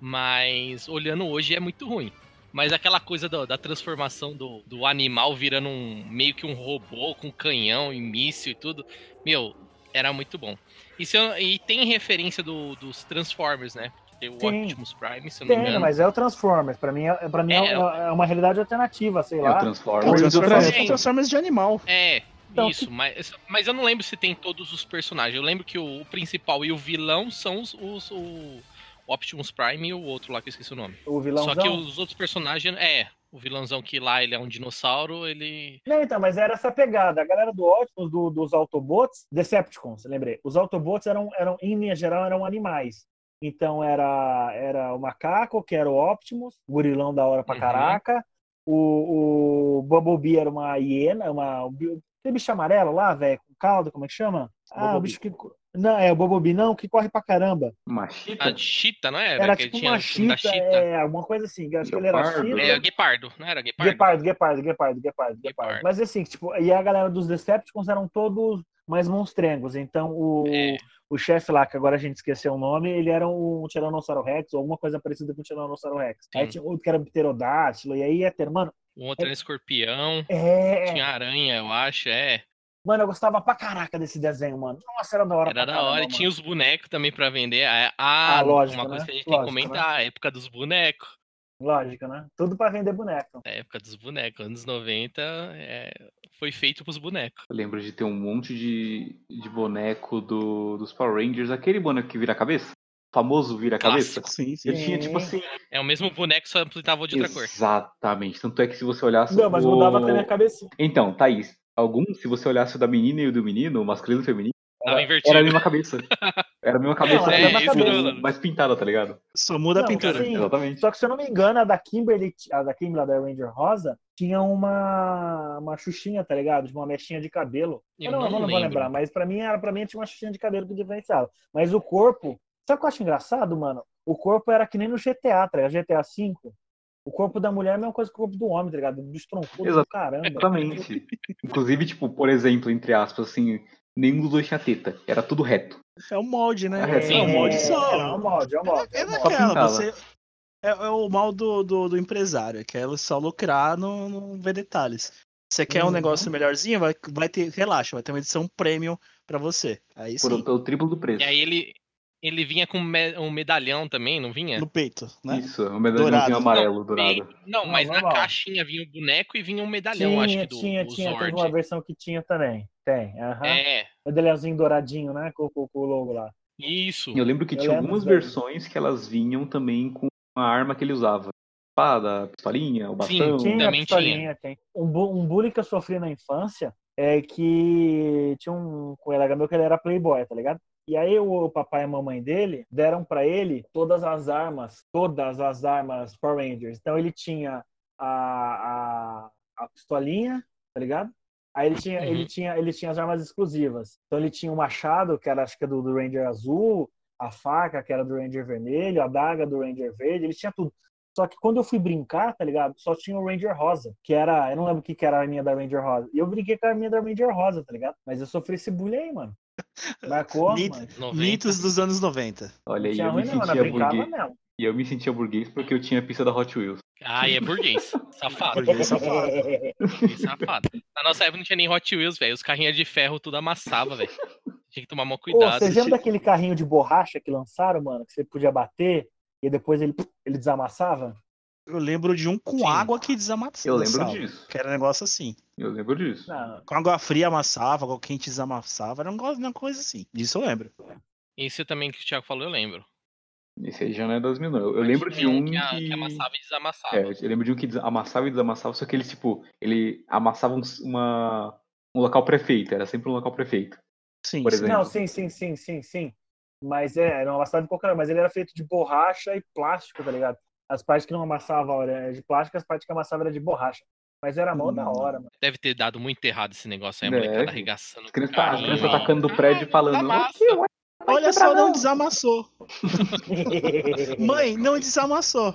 Mas olhando hoje é muito ruim. Mas aquela coisa do- da transformação do, do animal virando um meio que um robô com canhão e míssil e tudo, meu, era muito bom. E, se eu- e tem referência do- dos Transformers, né? Tem o Sim. Optimus Prime, se eu não me Tem, engano. mas é o Transformers. Pra mim, é, pra mim é, É, é uma realidade alternativa, sei É o lá. O Transformers. Transformers- de outra Transformers, época. Sim. Transformers de animal. É, Então, isso, mas, mas eu não lembro se tem todos os personagens. Eu lembro que o, o principal e o vilão são os, os- o Optimus Prime e o outro lá que eu esqueci o nome. O vilãozão. Só que os outros personagens, é, o vilãozão que lá ele é um dinossauro, ele. Não, então, mas era essa pegada. A galera do Optimus, do- dos Autobots, Decepticons, lembrei. Os Autobots eram, eram, em linha geral, eram animais. Então era, era o macaco, que era o Optimus, o gorilão da hora pra Uhum. caraca. O, o Bumblebee era uma hiena, uma, aquele bicho amarelo lá, velho, com caldo, como é que chama? Ah, o bicho que. Não, é o Bumblebee, não, que corre pra caramba. Uma A chita? Chita, não era? Era que tipo uma chita, Chita. é, alguma coisa assim. Acho que ele era chita. É, Guepardo, não era Guepardo? Guepardo, Guepardo, Guepardo, Guepardo, Guepardo. Mas assim, tipo, e a galera dos Decepticons eram todos mais monstrengos. Então o, É. o chefe lá, que agora a gente esqueceu o nome, ele era um Tiranossauro Rex, ou alguma coisa parecida com o Tiranossauro Rex. Aí Sim. tinha outro que era pterodátilo, e aí ia ter, mano, O outro era escorpião. é. Tinha aranha, eu acho, é. Mano, eu gostava pra caraca desse desenho, mano. Nossa, era da hora Era pra da hora. E tinha mano. os bonecos também pra vender. Ah, ah, Ah, lógico, uma coisa né? que a gente tem que Lógico, comentar, a época dos bonecos. Lógico, né? Tudo pra vender boneco. A época dos bonecos, anos 90, é, foi feito pros bonecos. Eu lembro de ter um monte de, de boneco do, dos Power Rangers. Aquele boneco que vira a cabeça? O famoso vira a cabeça? Clássico. Sim, sim. Ele tinha, tipo Sim. assim. É o mesmo boneco, só pintava de outra cor. Exatamente. Tanto é que se você olhasse. Não, mas o... mudava também a cabecinha. Então, Thaís, algum, se você olhasse o da menina e o do menino, o masculino e o feminino, era, invertido. era a mesma cabeça. Era a mesma cabeça, a mesma tipo, cabeça. mais pintada, tá ligado? Só muda a Não, pintura. sim. Exatamente. Só que se eu não me engano, a da Kimberly, a da Kimberly, a da Ranger Rosa, tinha uma, uma xuxinha, tá ligado? De uma mechinha de cabelo. Eu não, não eu não vou lembrar, mas pra mim, era, pra mim tinha uma xuxinha de cabelo que diferenciava. Mas o corpo, sabe o que eu acho engraçado, mano? O corpo era que nem no GTA, tá ligado? GTA V. O corpo da mulher é a mesma coisa que o corpo do homem, tá ligado? Do caramba. Exatamente. Inclusive, tipo, por exemplo, entre aspas, assim, nenhum dos dois tinha teta. Era tudo reto. É o molde, né? É, É, o molde É, só. é um molde, é um molde. É, É um molde. naquela, pintava. você. É, é o mal do, do, do empresário, é que é só lucrar, não, não ver detalhes. Você quer um Uhum. negócio melhorzinho, vai, vai ter, relaxa, vai ter uma edição premium pra você. Aí Por, sim, pelo triplo do preço. E aí ele, ele vinha com um medalhão também, não vinha? no peito, né? Isso, o medalhãozinho Dourado. amarelo, Não, dourado. bem- Não, Não, mas na normal. caixinha vinha o boneco e vinha um medalhão, acho Tinha, que do, tinha, do tinha. Teve Zord. uma versão que tinha também. Tem, aham. É, Medalhãozinho douradinho, né? Com, com- com o logo lá. isso. Eu lembro que Eu tinha lembro algumas versões que elas vinham também com a arma que ele usava. Espada, pistolinha, o Sim, bastão. Tinha, Também pistolinha, tem. Um, um bullying que eu sofri na infância é que tinha um colega meu que ele era playboy, tá ligado? E aí o papai e a mamãe dele deram pra ele todas as armas, todas as armas Power Rangers. Então ele tinha a, a, a pistolinha, tá ligado? Aí ele tinha, Uhum. ele, tinha, ele tinha as armas exclusivas. Então ele tinha o machado, que era acho que é do, do Ranger azul, a faca, que era do Ranger vermelho, a daga do Ranger verde, ele tinha tudo. Só que quando eu fui brincar, tá ligado? Só tinha o Ranger Rosa, que era. Eu não lembro o que, que era a arminha da Ranger Rosa. E eu brinquei com a arminha da Ranger Rosa, tá ligado? Mas eu sofri esse bullying aí, mano. Marcou, Mito- mano. 90. Mitos dos anos 90. Olha aí, eu me sentia brincava burguês. mesmo. E eu me sentia burguês porque eu tinha a pista da Hot Wheels. Ah, e é burguês. Safado. Burguês safado. burguês safado. Na nossa época não tinha nem Hot Wheels, velho. Os carrinhos de ferro tudo amassava, velho. Tinha que tomar maior Ô, cuidado. vocês lembram daquele carrinho de borracha que lançaram, mano? Que você podia bater e depois ele, ele desamassava? Eu lembro de um com Sim. água que desamassava. Eu lembro disso. Que era um negócio assim. Eu lembro disso. Não. Com água fria amassava, água quente desamassava. Era um negócio- uma coisa assim. Disso eu lembro. Esse também que o Thiago falou, eu lembro. Esse aí já não é das mil, não. Eu, eu lembro de um que, a- que... que amassava e desamassava. É, eu lembro de um que amassava e desamassava, só que ele, tipo, ele amassava um, uma, um local prefeito, era sempre um local prefeito. Sim. Por sim. exemplo. Não, sim, sim, sim, sim, sim. Mas é, era uma amassado de qualquer mas ele era feito de borracha e plástico, tá ligado? As partes que não amassavam eram de plástico, as partes que amassavam eram de borracha. Mas era mó da Hum. hora, mano. Deve ter dado muito errado esse negócio aí, a molecada arregaçando. As crianças, tá, as carrinho. crianças atacando do prédio Ah, falando. "Ô, ué, vai Olha só, não não." desamassou. Mãe, não desamassou.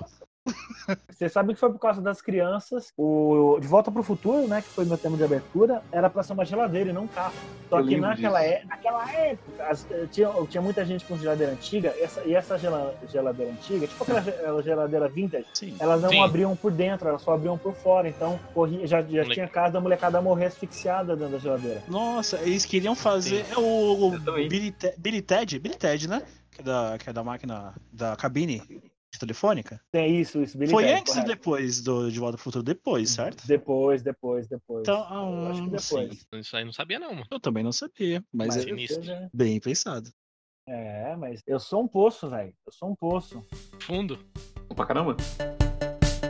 Você sabe que foi por causa das crianças. O De Volta pro Futuro, né? Que foi meu tema de abertura, era pra ser uma geladeira e não um carro. Só Eu que naquela, é, naquela época, as- eh, tinha, tinha muita gente com geladeira antiga, essa- e essa gela- geladeira antiga, tipo aquela ge- aquela geladeira vintage, Sim. elas não Sim. abriam por dentro, elas só abriam por fora. Então, corria, já, já tinha caso da molecada morrer asfixiada dentro da geladeira. Nossa, eles queriam fazer. É o, o. Billy, Te- Billy Ted? Billy Ted, né? Que é da, que é da máquina. Da cabine telefônica. Tem isso, isso, Billy Foi antes ou correto. depois do De Volta pro Futuro? Depois, certo? Depois, depois, depois. Então, Eu acho que ah, depois. sim. Isso aí não sabia, não, mano. Eu também não sabia, mas, Mas é sinistro. seja- bem pensado. É, mas eu sou um poço, velho. Eu sou um poço. Fundo. Pra caramba.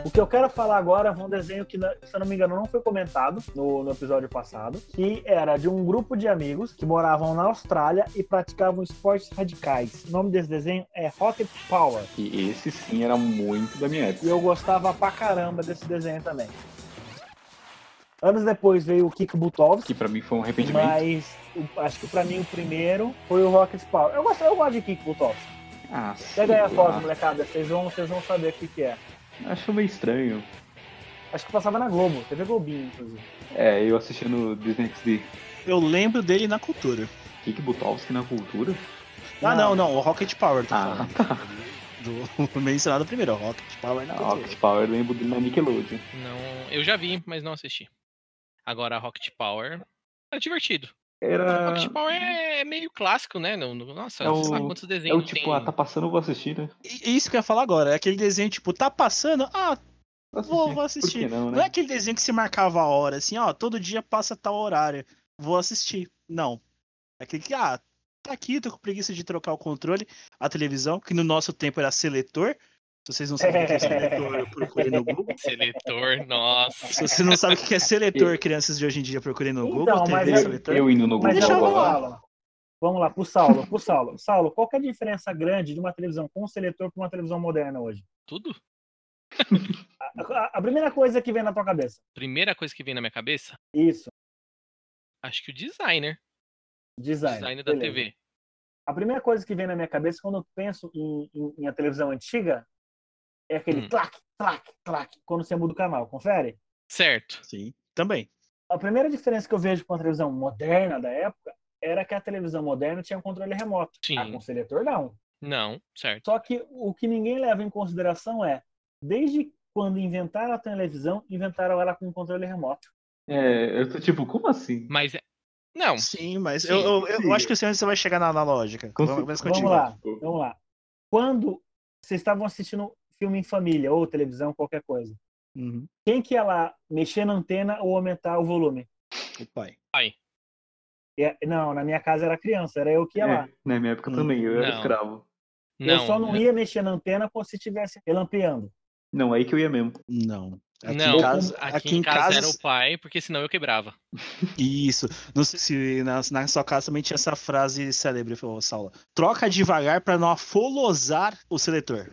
O que eu quero falar agora é um desenho que, se eu não me engano, não foi comentado no, no episódio passado, que era de um grupo de amigos que moravam na Austrália e praticavam esportes radicais. O nome desse desenho é Rocket Power. E esse sim era muito da minha época. E eu gostava pra caramba desse desenho também. Anos depois veio o Kik Butovski. Que pra mim foi um arrependimento. Mas o, acho que pra mim o primeiro foi o Rocket Power. Eu gosto, eu gosto de Kik Butovski. Ah, Pega aí a foto, molecada. Vocês vão, vocês vão saber o que, que é. Acho meio estranho. Acho que passava na Globo, TV Globinho, inclusive. É, eu assisti no Disney XD. Eu lembro dele na cultura. Kik Butovski na cultura? Ah, Não. não, não, o Rocket Power, tô Ah, falando. tá. Do mencionado primeiro, o Rocket Power na cultura. Rocket Power eu lembro dele na Nickelodeon. Não, eu já vi, mas não assisti. Agora, Rocket Power é divertido. Era. Rocket Power é meio clássico, né? Nossa, É sei lá o- quantos É desenhos o tipo, tem. ah, tá passando, eu vou assistir, né? E isso que eu ia falar agora, é aquele desenho, tipo, tá passando, ah, Vou Vou- vou Por assistir. não, não é né? aquele desenho que se marcava a hora, assim, ó, todo dia passa tal horário, vou assistir. Não. É aquele que, ah, tá aqui, tô com preguiça de trocar o controle, a televisão, que no nosso tempo era seletor. Vocês não sabem o que é seletor, procure no Google. Seletor, nossa. Se você não sabe o que é seletor, crianças de hoje em dia, procurem no Google, Então, mas TV eu- seletor. Eu indo no Mas Google Deixa eu eu vou agora. falar. falar. Vamos lá, pro Saulo, pro Saulo. Saulo, qual que é a diferença grande de uma televisão com seletor para uma televisão moderna hoje? Tudo? A, a- a primeira coisa que vem na tua cabeça. Primeira coisa que vem na minha cabeça, Isso, acho que o designer. design. Design da Beleza. TV. A primeira coisa que vem na minha cabeça quando eu penso em, em, em a televisão antiga é aquele Hum. clac, clac, clac, quando você muda o canal. Confere? Certo. Sim, também. A primeira diferença que eu vejo com a televisão moderna da época era que a televisão moderna tinha um controle remoto. Sim. A com seletor não. Não, certo. Só que o que ninguém leva em consideração é, desde quando inventaram a televisão, inventaram ela com controle remoto. É, eu tô tipo, como assim? Mas é. Não, Sim, mas Sim, eu, eu, eu sim. acho que você vai chegar na, na lógica. Vamos, Vamos lá, vamos lá. Quando vocês estavam assistindo filme em família, ou televisão, qualquer coisa, Uhum. quem que ia lá mexer na antena ou aumentar o volume? O pai. É, não, na minha casa era criança, era eu que ia lá. É, na minha época Hum. também, eu era Não. escravo. eu não. só não ia mexer na antena se estivesse relampeando. Não, aí que eu ia mesmo. Não. Aqui não, em casa, aqui, em casa, era o pai, porque senão eu quebrava. Isso. Não sei se na, na sua casa também tinha essa frase célebre, Saula. Troca devagar pra não afolosar o seletor.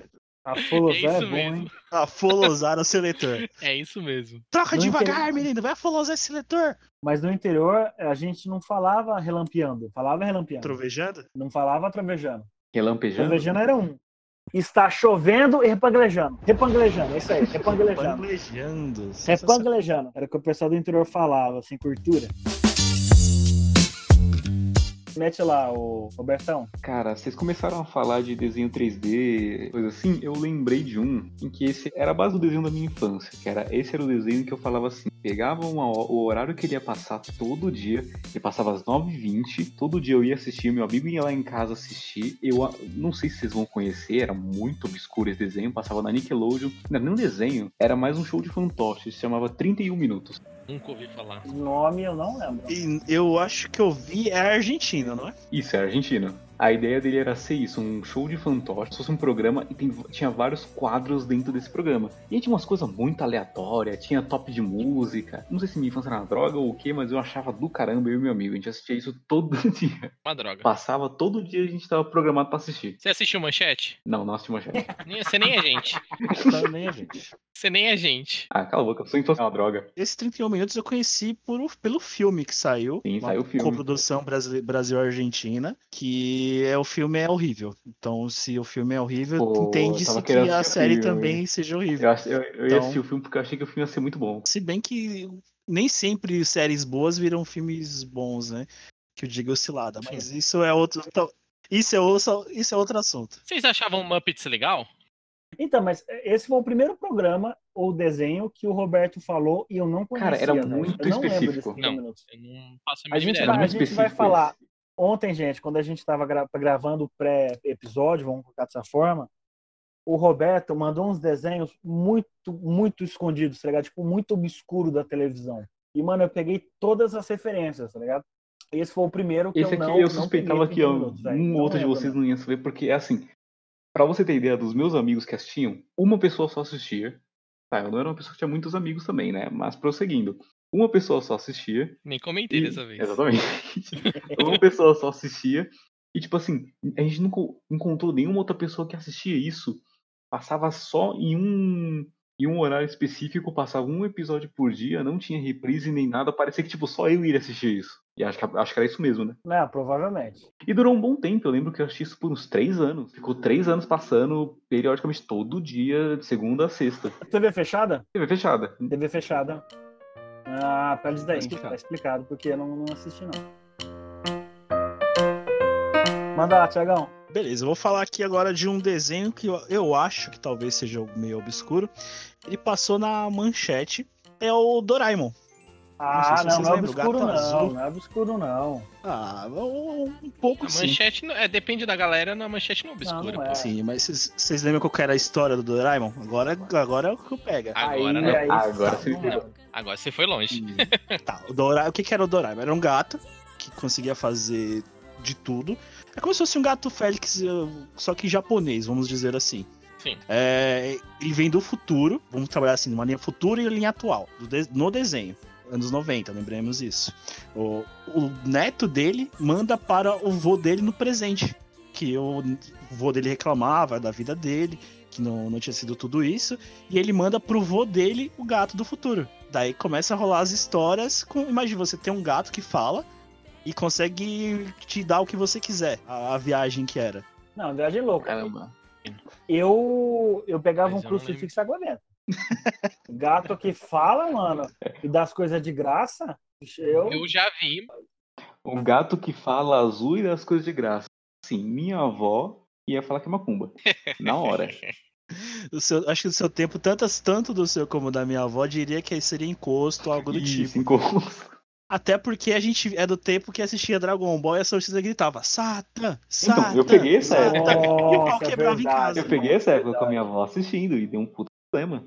A É Folosar é, bom, mesmo. hein? Afolosar o seletor. É isso mesmo. Troca Não devagar, entendi. menino. Vai afolosar esse seletor. Mas no interior, a gente não falava relampeando, falava relampeando. Trovejando? Não falava trovejando. Relampejando? Trovejando era um. Está chovendo e repanglejando. Repanglejando, é isso aí, repanglejando. Panglejando. Repanglejando. Era o que o pessoal do interior falava, sem cultura. Mete lá, o Robertão. Cara, vocês começaram a falar de desenho 3D, coisa assim, eu lembrei de um em que esse era a base do desenho da minha infância, que era esse era o desenho que eu falava assim, pegava uma o horário que ele ia passar todo dia, e passava às 9h20, todo dia eu ia assistir, meu amigo ia lá em casa assistir, eu não sei se vocês vão conhecer, era muito obscuro esse desenho, passava na Nickelodeon, não era nem um desenho, era mais um show de fantoche, se chamava 31 Minutos. Nunca ouvi falar. O nome eu não lembro. E eu acho que eu vi é Argentina, não é? Isso, é argentino. A ideia dele era ser isso, um show de fantoche, se fosse um programa e tem- tinha vários quadros dentro desse programa. E aí tinha umas coisas muito aleatórias, tinha top de música. Não sei se minha infância era droga ou o que, mas eu achava do caramba, eu e meu amigo. A gente assistia isso todo dia. Uma droga. Passava todo dia a gente tava programado pra assistir. Você assistiu Manchete? Não, não assistia Manchete. Nem- Você nem é gente. Também a gente. Você nem é gente. Ah, cala a boca, sua infância é uma droga. Esse 31 minutos eu conheci por, pelo filme que saiu. Sim, uma saiu o filme. Coprodução Brasil-Argentina, que é o filme é horrível. Então, se o filme é horrível, entende-se que a série o filme. também seja horrível. Eu, eu, eu ia Então- assistir o filme porque eu achei que o filme ia ser muito bom. Se bem que nem sempre séries boas viram filmes bons, né? Que eu digo oscilada. Mas isso é outro. então, Isso é, outro, isso é outro assunto. Vocês achavam Muppets legal? Então, mas esse foi o primeiro programa ou desenho que o Roberto falou e eu não conhecia. Cara, era muito eu não lembro específico. Não. Eu não faço a A gente, ideia. vai, a gente vai falar. Ontem, gente, quando a gente estava gravando o pré-episódio, vamos colocar dessa forma, o Roberto mandou uns desenhos muito, muito escondidos, tá ligado? Tipo, muito obscuro da televisão. E, mano, eu peguei todas as referências, tá ligado? Esse foi o primeiro que Esse eu aqui não eu não suspeitava peguei que 30 minutos, um ou outro de lembro, vocês mano. não ia saber, porque é assim. Pra você ter ideia dos meus amigos que assistiam, uma pessoa só assistia. Tá, eu não era uma pessoa que tinha muitos amigos também, né? Mas prosseguindo. Uma pessoa só assistia. Nem comentei e- dessa vez. Exatamente. uma pessoa só assistia. E, tipo assim, a gente nunca encontrou nenhuma outra pessoa que assistia isso. Passava só em um. Em um horário específico, passava um episódio por dia, não tinha reprise nem nada. Parecia que, tipo, só eu iria assistir isso. E acho que, acho que era isso mesmo, né? Não, provavelmente. E durou um bom tempo. Eu lembro que eu assisti isso por uns três anos. Ficou três anos passando periodicamente todo dia, de segunda a sexta. TV fechada? TV fechada. TV fechada. Ah, pelo isso daí. Tá explicado. Tá explicado, porque eu não, não assisti, não. Manda lá, Tiagão. Beleza, eu vou falar aqui agora de um desenho que eu, eu acho que talvez seja meio obscuro. Ele passou na manchete. É o Doraemon. Ah, se não, vocês não é obscuro, não. azul. Não é obscuro, não. Ah, um, um pouco A sim. manchete, não- é, depende da galera, na manchete não obscura, não pô. é. Sim, mas vocês- lembram qual que era a história do Doraemon? Agora, agora é o que eu pega. Agora aí, não. Aí, Agora tá, você não é. Agora você foi longe. Hum, tá, o, Dora... o que, que era o Doraemon? Era um gato que conseguia fazer de tudo. É como se fosse um gato Félix, eh, só que japonês, vamos dizer assim. Sim. É, ele vem do futuro, vamos trabalhar assim, numa linha futura e linha atual, do de- no desenho. Anos 90, lembremos isso. O, o neto dele manda para o vô dele no presente. Que o vô dele reclamava da vida dele, que não, não tinha sido tudo isso. E ele manda pro vô dele o gato do futuro. Daí começa a rolar as histórias com. Imagina, você tem um gato que fala e consegue te dar o que você quiser. A, a viagem que era. Não, viagem louca. Caramba. Eu, eu pegava Mas um eu crucifixo e dentro. Gato que fala, mano, e dá as coisas de graça. Eu, Eu já vi, Um gato que fala azul e das coisas de graça. Sim, minha avó ia falar que é macumba. Na hora. O seu- acho que do seu tempo, tantas, tanto do seu como da minha avó, diria que seria encosto, algo do Isso, tipo. encosto. Até porque a gente é do tempo que assistia Dragon Ball e a Sorcisa gritava: Satan! Satan! Então, eu peguei essa Satan!" época. E o pau Nossa, é quebrava em casa. Eu peguei essa época com a minha avó assistindo e deu um puto problema.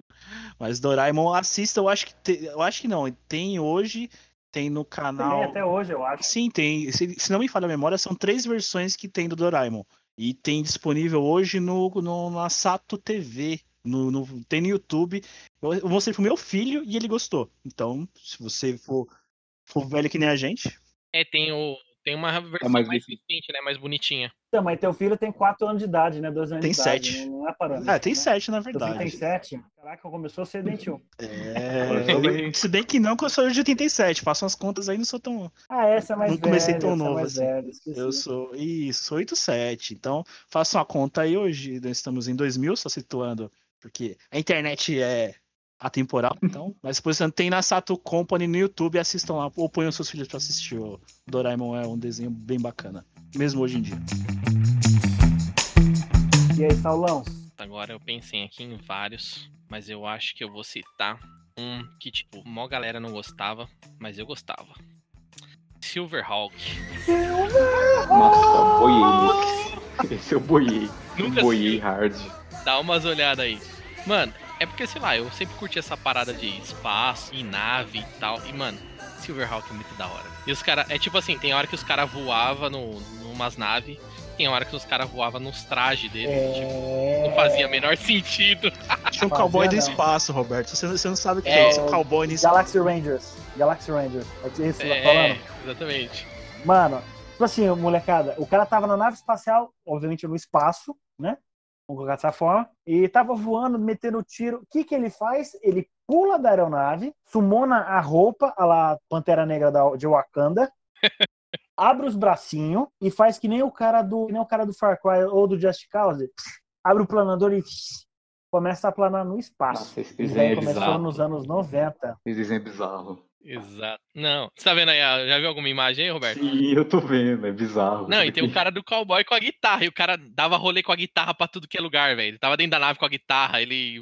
Mas Doraemon assista, eu acho que te- eu acho que não. Tem hoje, tem no tem canal. até hoje, eu acho. Sim, tem. Se, se não me falha a memória, são três versões que tem do Doraemon. E tem disponível hoje no, no na Sato TV. No, no- tem no YouTube. Eu, eu mostrei pro meu filho e ele gostou. Então, se você for, for velho que nem a gente. É, tem, o, tem uma versão mais mais, difícil. recente, né? Mais bonitinha. Então, mas teu filho tem 4 anos de idade, né? 2 anos Tem de idade. sete. Não, não é parâmetro. Ah, tem né? sete, na filho tem verdade. 7. Caraca, começou a ser 21. É, se bem que não, que eu sou de 87. Faço umas contas aí, não sou tão. Ah, essa é mais Não velha. comecei tão essa novo é mais assim. velha. Eu sou. Isso, sou 87. Então, faço uma conta aí hoje. Nós estamos em 2000, só situando. Porque a internet é atemporal. Então, mas por exemplo, tem na Sato Company no YouTube. Assistam lá. Ou ponham seus filhos pra assistir. O Doraemon é um desenho bem bacana. Mesmo hoje em dia. E aí, Saulão? Agora eu pensei aqui em vários, mas eu acho que eu vou citar um que, tipo, mó galera não gostava, mas eu gostava. Silverhawk. Nossa, boiei. Esse eu boiei. Nunca boiei hard. Dá umas olhadas aí. Mano, é porque, sei lá, eu sempre curti essa parada de espaço e nave e tal. E, mano, Silverhawk é muito da hora. E os caras, é tipo assim, tem hora que os caras voavam no, numas naves, tem hora que os caras voavam nos trajes deles. Tipo, É... não fazia menor sentido. Tinha um cowboy do espaço, Roberto. Você, você não sabe o que É, é, esse cowboy no espaço. Galaxy Rangers. Galaxy Rangers. É isso que você tá É, falando? exatamente. Mano, tipo assim, molecada, o cara tava na nave espacial, obviamente no espaço, né? Vamos colocar dessa forma. E tava voando, metendo tiro. O que que ele faz? Ele pula da aeronave, sumona a roupa, a lá Pantera Negra da, de Wakanda, abre os bracinhos e faz que nem o cara do, nem o cara do Far Cry ou do Just Cause. Abre o planador e começa a planar no espaço. Nossa, esse Isso desenho é começou bizarro. nos anos 90. Esse desenho é bizarro. Exato. Não, você tá vendo aí? Já viu alguma imagem aí, Roberto? Sim, eu tô vendo, é bizarro. Não, e tem o cara do cowboy com a guitarra, e o cara dava rolê com a guitarra pra tudo que é lugar, velho. Ele tava dentro da nave com a guitarra, ele.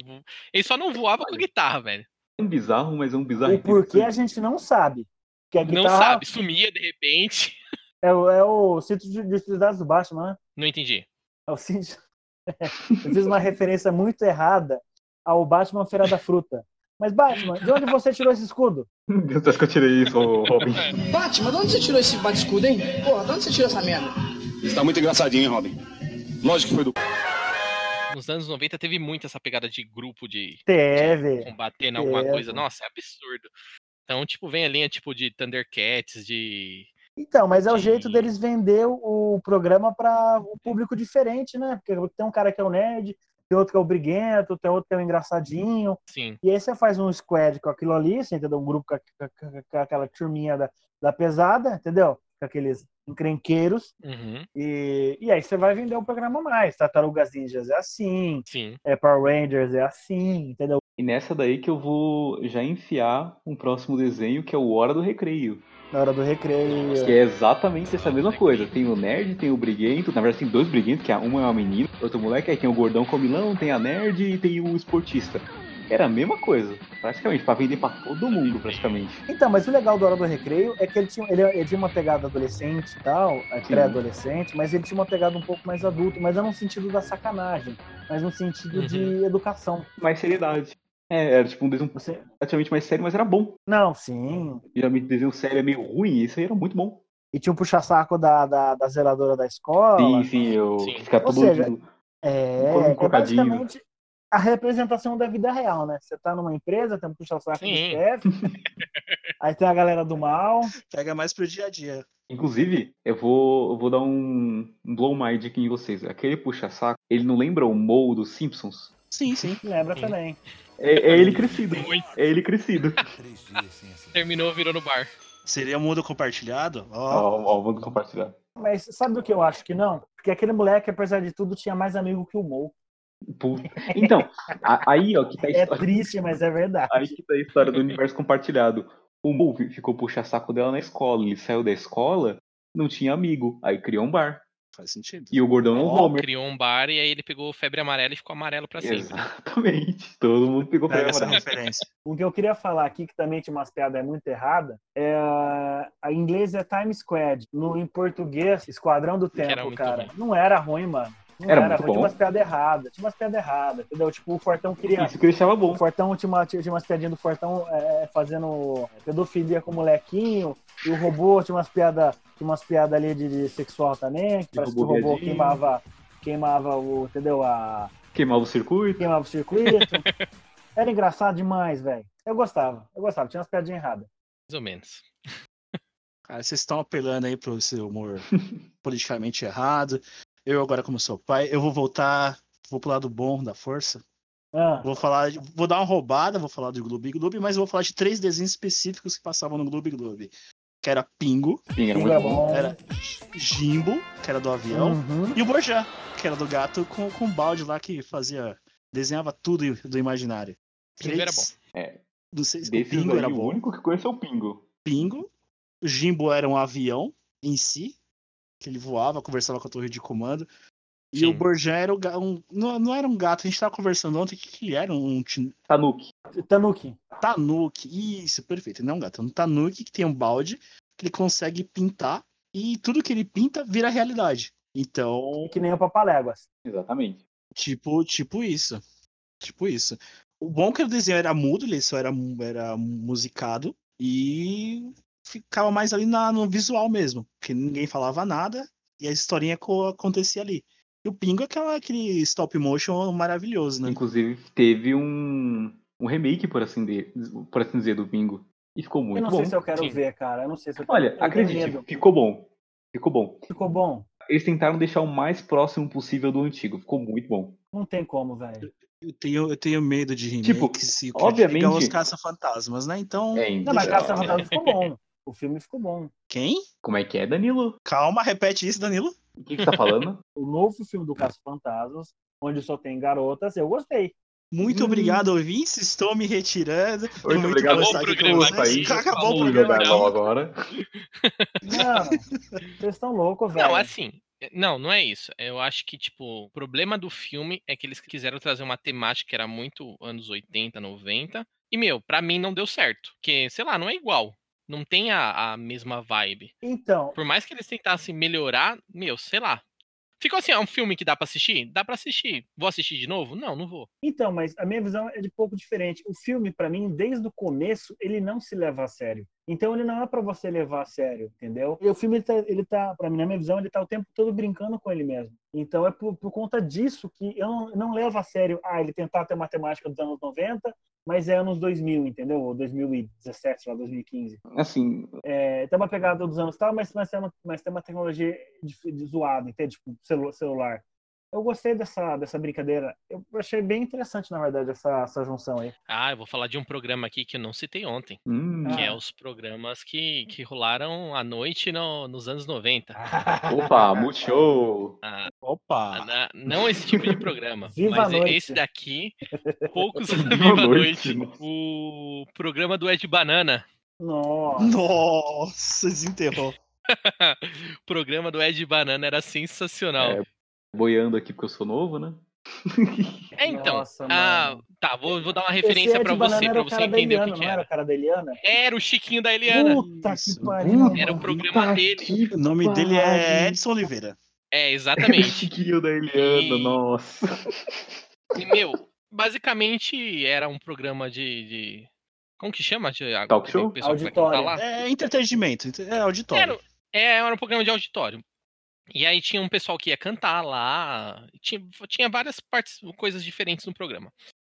Ele só não voava com a guitarra, velho. É um bizarro, mas é um bizarro. O porquê a gente não sabe. Que a Não guitarra sabe, sumia de repente. É, o- é o cinto de dificuldades do Batman, né? Não entendi. É o cinto. Eu fiz uma referência muito errada ao Batman Feira da Fruta. Mas, Batman, de onde você tirou esse escudo? Deus, acho que eu tirei isso, Robin. Batman, de onde você tirou esse bate-escudo, hein? Porra, de onde você tirou essa merda? Está muito engraçadinho, hein, Robin? Lógico que foi do. nos anos 90 teve muito essa pegada de grupo de, Teve. de combater alguma coisa. Nossa, é absurdo. Então, tipo, vem a linha tipo de Thundercats, de. Então, mas é o de- jeito deles vender o programa para o público diferente, né? Porque tem um cara que é o nerd, tem outro que é o briguento, tem outro que é o engraçadinho. Sim. E aí você faz um squad com aquilo ali, você entendeu? Um grupo com, a- com com aquela turminha da, da pesada, entendeu? Com aqueles encrenqueiros. Uhum, E, e aí você vai vender o programa mais. Tartarugas Ninjas é assim, sim. é Power Rangers é assim, entendeu? E nessa daí que eu vou já enfiar um próximo desenho, que é o Hora do Recreio. Na hora do recreio. Que é exatamente essa mesma coisa. Tem o nerd, tem o briguento. Na verdade, tem dois briguentos, que é- uma é uma menina, outro moleque. Aí tem o gordão comilão, tem a nerd e tem o esportista. Era a mesma coisa, praticamente, pra vender pra todo mundo, praticamente. Então, mas o legal do Hora do Recreio é que ele tinha, ele, ele tinha uma pegada adolescente e tal, é, pré-adolescente, mas ele tinha uma pegada um pouco mais adulto, mas não no sentido da sacanagem, mas no sentido de educação. Mais seriedade. É, era tipo um desenho Você... praticamente mais sério, mas era bom. Não, sim. Geralmente desenho sério é meio ruim, e isso aí era muito bom. E tinha um puxa-saco da, da, da zeladora da escola. Sim, sim, eu Sim. ficar Ou todo seja, mundo- É, Um é basicamente a representação da vida real, né? Você tá numa empresa, tem um puxa-saco do chefe, aí tem a galera do mal. Pega mais pro dia a dia. Inclusive, eu vou, eu vou dar um, um blow mind aqui em vocês. Aquele puxa-saco, ele não lembra o Mo dos Simpsons? Sim, sim. Lembra Sim. também. É, é ele crescido. É ele crescido. Terminou, virou no bar. Seria mundo compartilhado? Ó, Ó, ó, vamos compartilhar. Mas sabe do que eu acho que não? Porque aquele moleque, apesar de tudo, tinha mais amigo que o Mo. Puta. Então, aí, ó, que tá a É história. triste, mas é verdade. Aí que tá a história do universo compartilhado. O Mo fi- ficou puxa-saco dela na escola. Ele saiu da escola, não tinha amigo. Aí criou um bar. Faz sentido. E o gordão é o Ó, Homer. criou um bar e aí ele pegou febre amarela e ficou amarelo pra sempre. Exatamente. Todo mundo pegou pra Pega essa ela. referência. O que eu queria falar aqui, que também tinha umas piadas muito erradas, é a em inglês é Time Squad. No, em português, Esquadrão do Tempo, cara. ruim. Não era ruim, mano. Não Era era, muito ruim. Tinha bom. umas piadas erradas. Tinha umas piadas erradas, entendeu? Tipo, o Fortão queria. Isso que eu deixava bom. O Fortão tinha, uma, tinha umas piadinhas do Fortão é, fazendo pedofilia com o molequinho. E o robô tinha umas piadas tinha umas piadas ali de, de sexual também. Que parece que o robô viadinho. queimava, queimava o. Entendeu? A, Queimava o circuito. queimava o circuito. Era engraçado demais, velho. Eu gostava, eu gostava, tinha umas piadinhas erradas. Mais ou menos. Cara, vocês estão apelando aí pro esse humor politicamente errado. Eu agora, como sou pai, eu vou voltar, vou pro lado bom da força. Ah, Vou falar, vou dar uma roubada, vou falar do Gloob Gloob, mas eu vou falar de três desenhos específicos que passavam no Gloob Gloob. Que era Pingo, Sim, era Pingo muito bom. bom. era Jimbo, que era do avião, Uhum. e o Borjá, que era do gato com, com balde lá que fazia. desenhava tudo do imaginário. Pingo era Três- É. Não sei se o Pingo aí, era o bom. único que conhece é o Pingo. Pingo. O Jimbo era um avião em si, que ele voava, conversava com a torre de comando. E Sim. o Borjan era um, não, não era um gato, a gente tava conversando ontem, o que, que ele era? Um Tanuki. Tanuki. tanuki. Isso, perfeito. Não é um gato, é um tanuki que tem um balde que ele consegue pintar e tudo que ele pinta vira realidade. Então, Que nem o Papaléguas. Exatamente. tipo, tipo isso. Tipo isso. O bom é que o desenho era mudo, ele só era, era musicado e ficava mais ali na, no visual mesmo, porque ninguém falava nada e a historinha co- acontecia ali. E o Pingo é aquela, aquele stop motion maravilhoso, né? Inclusive, teve um, um remake, por assim, de, por assim dizer, do Pingo. E ficou Eu muito não bom. sei se eu quero Sim. ver, cara. Eu não sei se eu quero Olha, eu tenho acredite, ficou bom. Ficou bom. Ficou bom? Eles tentaram deixar o mais próximo possível do antigo. Ficou muito bom. Não tem como, velho. Eu tenho, eu tenho medo de remakes Tipo, e obviamente- os caça-fantasmas, né? Então, É, Não, mas então, Caça Fantasma ficou bom. O filme ficou bom. quem? Como é que é, Danilo? Calma, repete isso, Danilo. O que, que você tá falando? O novo filme do Caça Fantasmas, onde só tem garotas, eu gostei. Muito Hum. obrigado, ouvintes. Estou me retirando. Foi Muito obrigado por estar aqui com vocês. Aí. Acabou o programa. Agora. Não, vocês estão loucos, velho. Não, assim. Não, não é isso. Eu acho que, tipo, o problema do filme é que eles quiseram trazer uma temática que era muito anos 80, 90. E, meu, pra mim não deu certo. Porque, sei lá, não é igual. Não tem a, a mesma vibe. Então, Por mais que eles tentassem melhorar, meu, sei lá. Ficou assim, é um filme que dá pra assistir? Dá pra assistir. Vou assistir de novo? Não, não vou. então, mas a minha visão é de pouco diferente. O filme, pra mim, desde o começo, ele não se leva a sério. Então ele não é para você levar a sério, entendeu? E o filme, ele tá, ele tá para mim, na minha visão, ele tá o tempo todo brincando com ele mesmo. Então é por, por conta disso que eu não, não levo a sério, ah, ele tentar ter matemática dos anos 90, mas é anos 2000, entendeu? Ou 2017, lá, 2015. Assim, É, tem uma pegada dos anos tal, mas, mas, tem, uma, mas tem uma tecnologia de, de zoada, entende? Tipo, celu- celular. Eu gostei dessa, dessa brincadeira. Eu achei bem interessante, na verdade, essa, essa junção aí. Ah, eu vou falar de um programa aqui que eu não citei ontem. hum, Que é Ah. os programas que, que rolaram à noite no- nos anos 90. opa, Multishow! Ah, Opa! na- não esse tipo de programa. Viva mas a noite. esse daqui, poucos Viva noite, noite. O programa do Ed Banana. Nossa. Nossa, desenterrou. o programa do Ed Banana era sensacional. É, Boiando aqui porque eu sou novo, né? É, então. Nossa, ah, tá, vou, vou dar uma referência Banana você, o você entender Eliana, o que, que não era era. o cara da Eliana? Era o Chiquinho da Eliana. Puta Isso. que pariu. Era o programa dele. O nome dele é Edson Oliveira. É, exatamente. Chiquinho da Eliana, E- nossa. E, meu, basicamente era um programa de. de- Como que chama? De, a- Talk show? o pessoal que vai Auditório. É entretenimento, é auditório. Era, é, era um programa de auditório. E aí tinha um pessoal que ia cantar lá. Tinha, tinha várias partes, coisas diferentes no programa.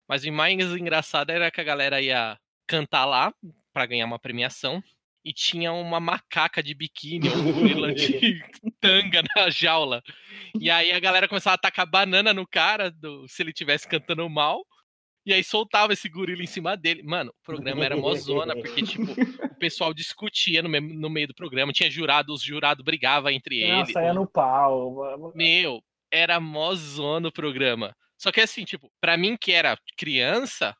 Mas o mais engraçado era que a galera ia cantar lá pra ganhar uma premiação. E tinha uma macaca de biquíni, um gorila de tanga na jaula. E aí a galera começava a atacar banana no cara do, se ele tivesse cantando mal. E aí soltava esse gorila em cima dele. Mano, o programa era mó zona, porque, tipo, o pessoal discutia no, me- no meio do programa. Tinha jurado, os jurados brigavam entre eles. saia no pau. Meu, era mó zona o programa. Só que assim, tipo, pra mim que era criança,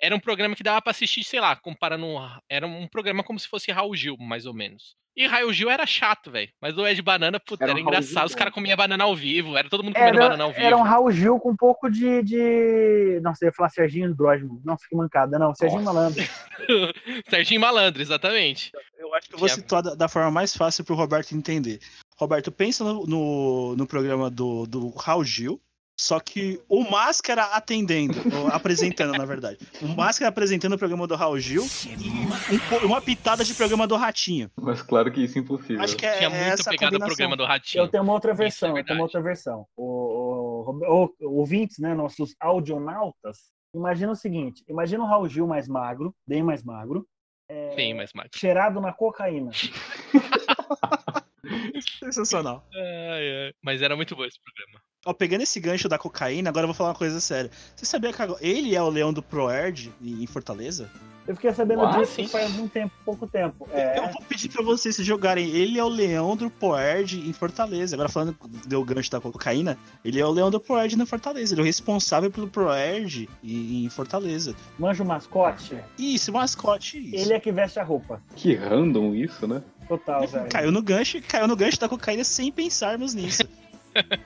era um programa que dava pra assistir, sei lá, comparando. Era um programa como se fosse Raul Gil, mais ou menos. E Raul Gil era chato, velho. Mas o Ed Banana, puta, Era era, um engraçado. Os caras comiam banana ao vivo. Era todo mundo comendo Era, banana ao vivo. era um Raul Gil com um pouco de. de... Não sei, eu ia falar Serginho Grosmo. Não, fique mancada. Não, Serginho Nossa. Malandro. Serginho Malandro, exatamente. Eu acho que eu vou Tinha- situar da, da forma mais fácil pro Roberto entender. Roberto, pensa no, no, no programa do, do Raul Gil, só que o Máscara atendendo, ou apresentando, na verdade. O Máscara apresentando o programa do Raul Gil e um uma pitada de programa do Ratinho. Mas claro que isso é impossível. Acho que é, Tinha é muito essa pegada do combinação. programa do Ratinho. Eu tenho uma outra é versão, eu tenho uma outra versão. O, o, o- ouvintes, né, nossos audionautas, imagina o seguinte: imagina o Raul Gil mais magro, bem mais magro, é, Tem, mas Max. cheirado na cocaína. Sensacional. Ai, ai. Mas era muito bom esse programa. Ó, pegando esse gancho da cocaína, agora eu vou falar uma coisa séria. Você sabia que agora- ele é o leão do Proerd em Fortaleza? Eu fiquei sabendo What? disso faz algum tempo, pouco tempo. É, Eu vou pedir pra vocês se jogarem. Ele é o leão do Proerd em Fortaleza. Agora falando do gancho da cocaína, ele é o leão do Proerd na Fortaleza. Ele é o responsável pelo Proerd em Fortaleza. manja o mascote, Isso, mascote. Isso. ele é que veste a roupa. Que random isso, né? Total, velho. Caiu no gancho, caiu no gancho da cocaína sem pensarmos nisso.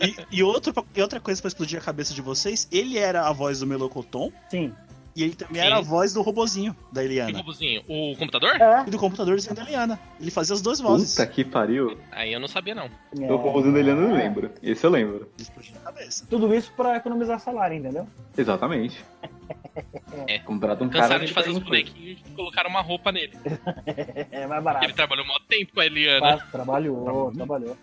E, e outro, e outra coisa pra explodir a cabeça de vocês, ele era a voz do Melocoton Sim. e ele também Sim. era a voz do robozinho da Que Eliana. robozinho? O computador? É. E do computadorzinho da Eliana. Ele fazia as duas vozes. Puta que pariu. Aí eu não sabia, não. é. Eu robôzinho da Eliana eu lembro. Esse eu lembro. Explodir a cabeça. Tudo isso pra economizar salário, entendeu? Exatamente. É. Contrata um cara. Cansaram de que fazer faz os bonequinhos e colocaram uma roupa nele. É mais Ele barato. trabalhou mó tempo com a Eliana. Faz- trabalhou, trabalhou.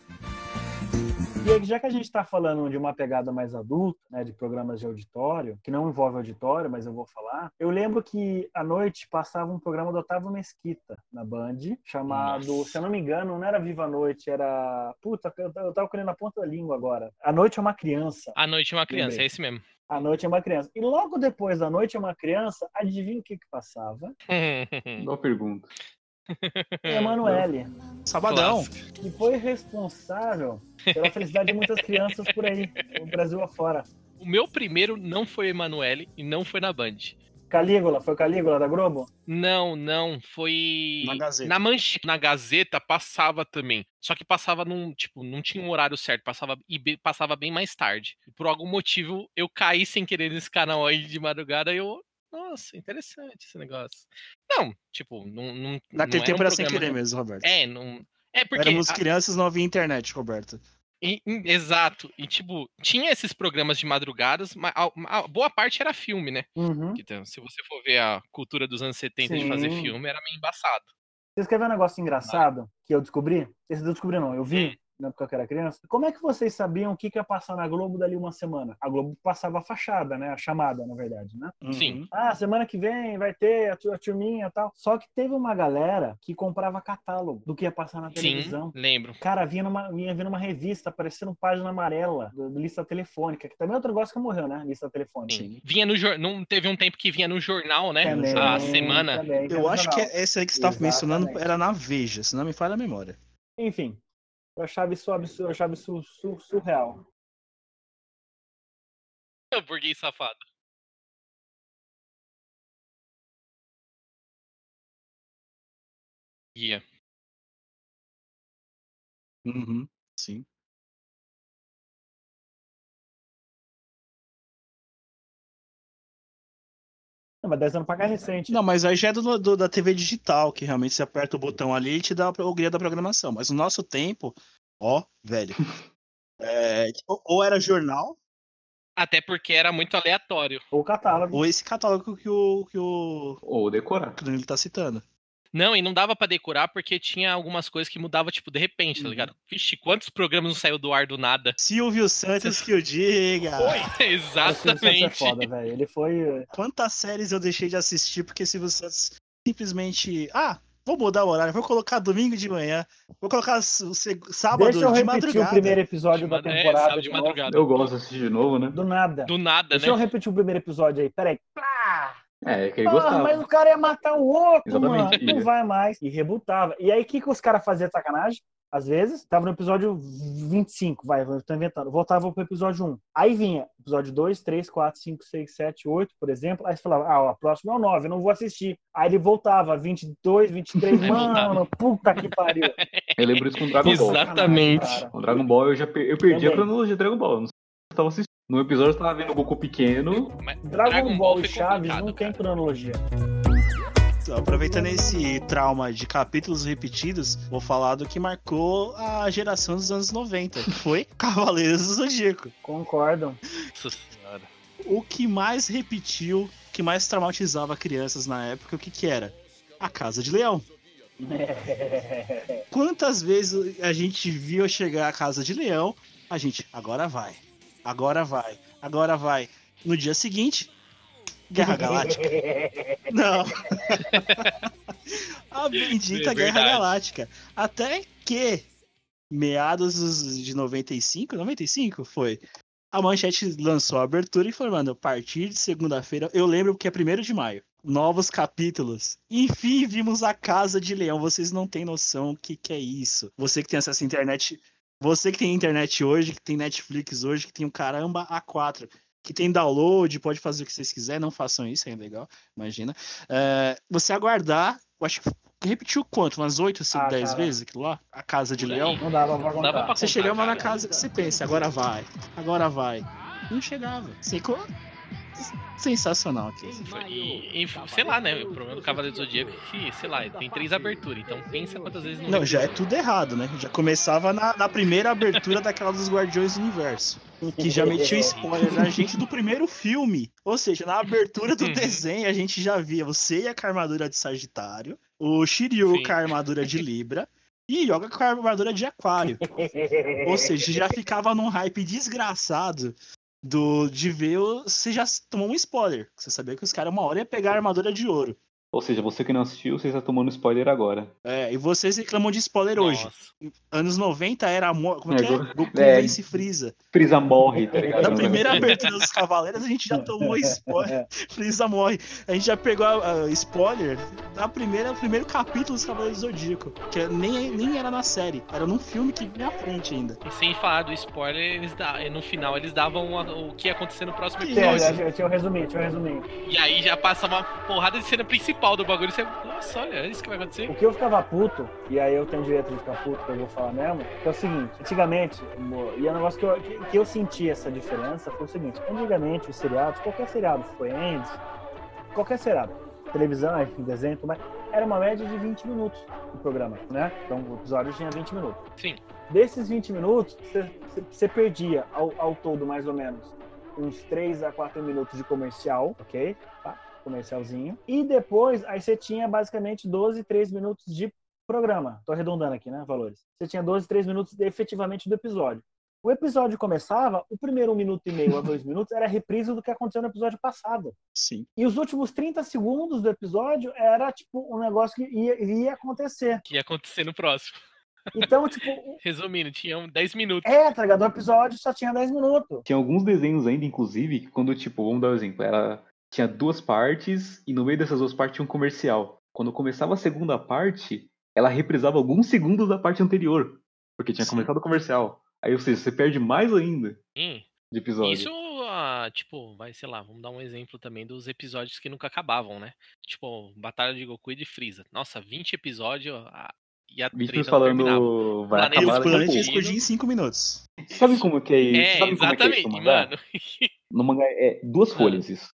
E aí, já que a gente está falando de uma pegada mais adulta, né, de programas de auditório, que não envolve auditório, mas eu vou falar, eu lembro que à noite passava um programa do Otávio Mesquita na Band, chamado, Nossa. se eu não me engano, não era Viva a Noite, era. Puta, eu eu tava colhendo na ponta da língua agora. A Noite é uma criança. A noite é uma criança, Lembrei. é esse mesmo. A Noite é uma criança. E logo depois da Noite é uma criança, adivinha o que que passava? Boa pergunta. Emanuele. Sabadão. Que foi responsável pela felicidade de muitas crianças por aí, no Brasil afora. O meu primeiro não foi Emanuele e não foi na Band. Calígula, foi Calígula da Globo? Não, não, foi Na Gazeta. na manchete, na Gazeta passava também. Só que passava num, tipo, não tinha um horário certo, passava e be- passava bem mais tarde. E por algum motivo eu caí sem querer nesse canal aí de madrugada e eu, nossa, interessante esse negócio. Não, tipo, não, não Naquele não tempo um era sem querer mesmo, Roberto. É, não é porque Éramos a- crianças, não havia internet, Roberto. E- e- exato. E, tipo, tinha esses programas de madrugadas, mas a, a boa parte era filme, né? Uhum. Que, então, se você for ver a cultura dos anos 70 de fazer Sim. filme, era meio embaçado. Vocês querem ver um negócio engraçado que eu descobri? Esse eu descobri não, eu vi na época que eu era criança. Como é que vocês sabiam o que, que ia passar na Globo dali uma semana? A Globo passava a fachada, né? A chamada, na verdade, né? Sim. Ah, semana que vem vai ter a, a turminha e tal. Só que teve uma galera que comprava catálogo do que ia passar na Sim, televisão. lembro. Cara, vinha numa, vinha vindo uma revista, parecendo página amarela do, do lista telefônica, que também é outro negócio que morreu, né? Lista telefônica. Sim. Vinha no jornal. Não teve um tempo que vinha no jornal, né? Também, a semana. também, Eu acho que essa aí que você estava mencionando era na Veja, se não me falha a memória. Enfim, eu achava isso absurdo, eu achava isso sur- surreal. Burguês safado. Ia. Uhum, sim. Não, mas 10 anos pra cá é recente. Não, mas aí já é do, do- da TV digital, que realmente você aperta o botão ali e te dá o guia da programação. Mas no nosso tempo, ó, velho. é, ou- ou era jornal, Até porque era muito aleatório. Ou catálogo. ou esse catálogo que o, que o, Ou decorar. que o Danilo tá citando. Não, e não dava pra decorar porque tinha algumas coisas que mudava, tipo, de repente, tá Uhum. ligado? Vixe, quantos programas não saiu do ar do nada? Silvio Santos que o diga. Santos é Exatamente. foda, velho. Ele foi. Quantas séries eu deixei de assistir porque Silvio Santos simplesmente. Ah, vou mudar o horário, vou colocar domingo de manhã, vou colocar sábado Deixa eu de repetir madrugada. o primeiro episódio De da é, temporada. sábado de madrugada. Eu gosto de assistir de novo, né? Do nada. Do nada, Deixa né? eu repetir o primeiro episódio aí. Peraí. Plá! É, que ele Ah, gostava. mas o cara ia matar o outro, Exatamente. mano. Não vai mais. E rebutava. E aí, o que, que os caras faziam de sacanagem? Às vezes, tava no episódio 25, vai, eu tô inventando. Voltava pro episódio 1. Aí vinha episódio 2, 3, 4, 5, 6, 7, 8, por exemplo. Aí você falava, ah, ó, o próximo é o 9, eu não vou assistir. Aí ele voltava, 22, 23, Aí mano, puta que pariu. Eu lembro isso com Dragon Ball. Exatamente. Cara. Com Dragon Ball eu já per- eu perdi a Também. cronologia de Dragon Ball. Não sei se eu tava assistindo. No episódio eu tava vendo o Goku pequeno. Mas Dragon, Ball e Chaves não tem cronologia. Então, Aproveitando esse trauma de capítulos repetidos, vou falar do que marcou a geração dos anos 90, que foi Cavaleiros do Zodíaco. Concordam. O que mais repetiu, o que mais traumatizava crianças na época, o que que era? A Casa de Leão. Quantas vezes a gente viu chegar a Casa de Leão, a gente, agora vai, agora vai, agora vai. No dia seguinte, Guerra Galáctica. Não. a bendita É Guerra. Galáctica. Até que, meados dos- de 95, 95 foi. A Manchete lançou a abertura informando, a partir de segunda-feira, eu lembro que é 1 de maio, novos capítulos. Enfim, vimos a Casa de Leão. Vocês não têm noção o que, que é isso. Você que tem acesso à internet, você que tem internet hoje, que tem Netflix hoje, que tem um caramba A4, que tem download, pode fazer o que vocês quiserem, não façam isso, é legal, imagina. É, você aguardar, eu acho que repetiu quanto? Umas 8, Ah, 10 cara. vezes aquilo lá? A Casa de. Leão? Não dava pra dava contar. pra Você chegava na casa, você pensa, agora vai, agora vai. Não chegava. Você co- Sensacional aqui. Foi- E, e, sei lá, né? O problema do Cavaleiro do Zodíaco é que, sei lá, tem três aberturas. Então pensa quantas vezes não. Não, já é tudo errado, né? Já começava na, na primeira abertura daquela dos Guardiões do Universo. Que já metia spoiler na gente do primeiro filme. Ou seja, na abertura do Uhum. desenho a gente já via você com a armadura de Sagitário, o Shiryu Sim. com a armadura de Libra e Yoga com a armadura de Aquário. Ou seja, já ficava num hype desgraçado do, de ver. Você já tomou um spoiler. Você sabia que os caras uma hora ia pegar a armadura de ouro. Ou seja, você que não assistiu, você está tomando spoiler agora. É, e vocês reclamam de spoiler hoje. Nossa. Anos 90 era amor. Como é que é? Goku é. vence Freeza. Frieza morre, tá ligado? Na primeira abertura dos Cavaleiros, a gente já tomou spoiler. Freeza morre. A gente já pegou a, a spoiler da primeira, primeiro capítulo dos Cavaleiros do Zodíaco. Que é- nem, nem era na série. Era num filme que vinha à frente ainda. E sem falar do spoiler, eles da... no final eles davam a- o que ia acontecer no próximo Sério, episódio. eu- eu tinha um resuminho, tinha um resuminho. E aí já passa uma porrada de cena principal do bagulho. Você, nossa, olha, é isso que vai acontecer. O que eu ficava puto, e aí eu tenho direito de ficar puto, que eu vou falar mesmo, é o seguinte, antigamente, e é um negócio que eu, que, que eu senti essa diferença, foi o seguinte, antigamente os seriados, qualquer seriado, Friends, qualquer seriado, televisão, enfim, desenho, mais, era uma média de 20 minutos o programa, né? Então o episódio tinha 20 minutos. Sim. Desses 20 minutos, você perdia ao, ao todo, mais ou menos, uns 3 a 4 minutos de comercial, ok? Tá? Comercialzinho. E depois, aí você tinha basicamente 12, 13 minutos de programa. Tô arredondando aqui, né? Valores. Você tinha 12, 3 minutos efetivamente do episódio. O episódio começava, o primeiro um minuto e meio a dois minutos era a reprise do que aconteceu no episódio passado. Sim. E os últimos 30 segundos do episódio era, tipo, um negócio que ia, ia acontecer. Que ia acontecer no próximo. Então, tipo, Resumindo, tinham 10 minutos. é, tá ligado? O episódio só tinha 10 minutos. Tinha alguns desenhos ainda, inclusive, que quando, tipo, vamos dar um exemplo, era, tinha duas partes e no meio dessas duas partes tinha um comercial. Quando começava a segunda parte, ela reprisava alguns segundos da parte anterior, porque tinha Sim. começado o comercial. Aí, ou seja, você perde mais ainda Sim. de episódio. Isso, ah, tipo, vai, sei lá, vamos dar um exemplo também dos episódios que nunca acabavam, né? Tipo, Batalha de Goku e de Freeza. Nossa, 20 episódios ah, e a Vídeos treta não terminava. falando vai Planeta o acabar daqui a pouco. explodir em 5 minutos. Sabe como que é isso? É, Sabe como é que é isso exatamente, mangá? mano. No mangá é duas Ah. folhas isso.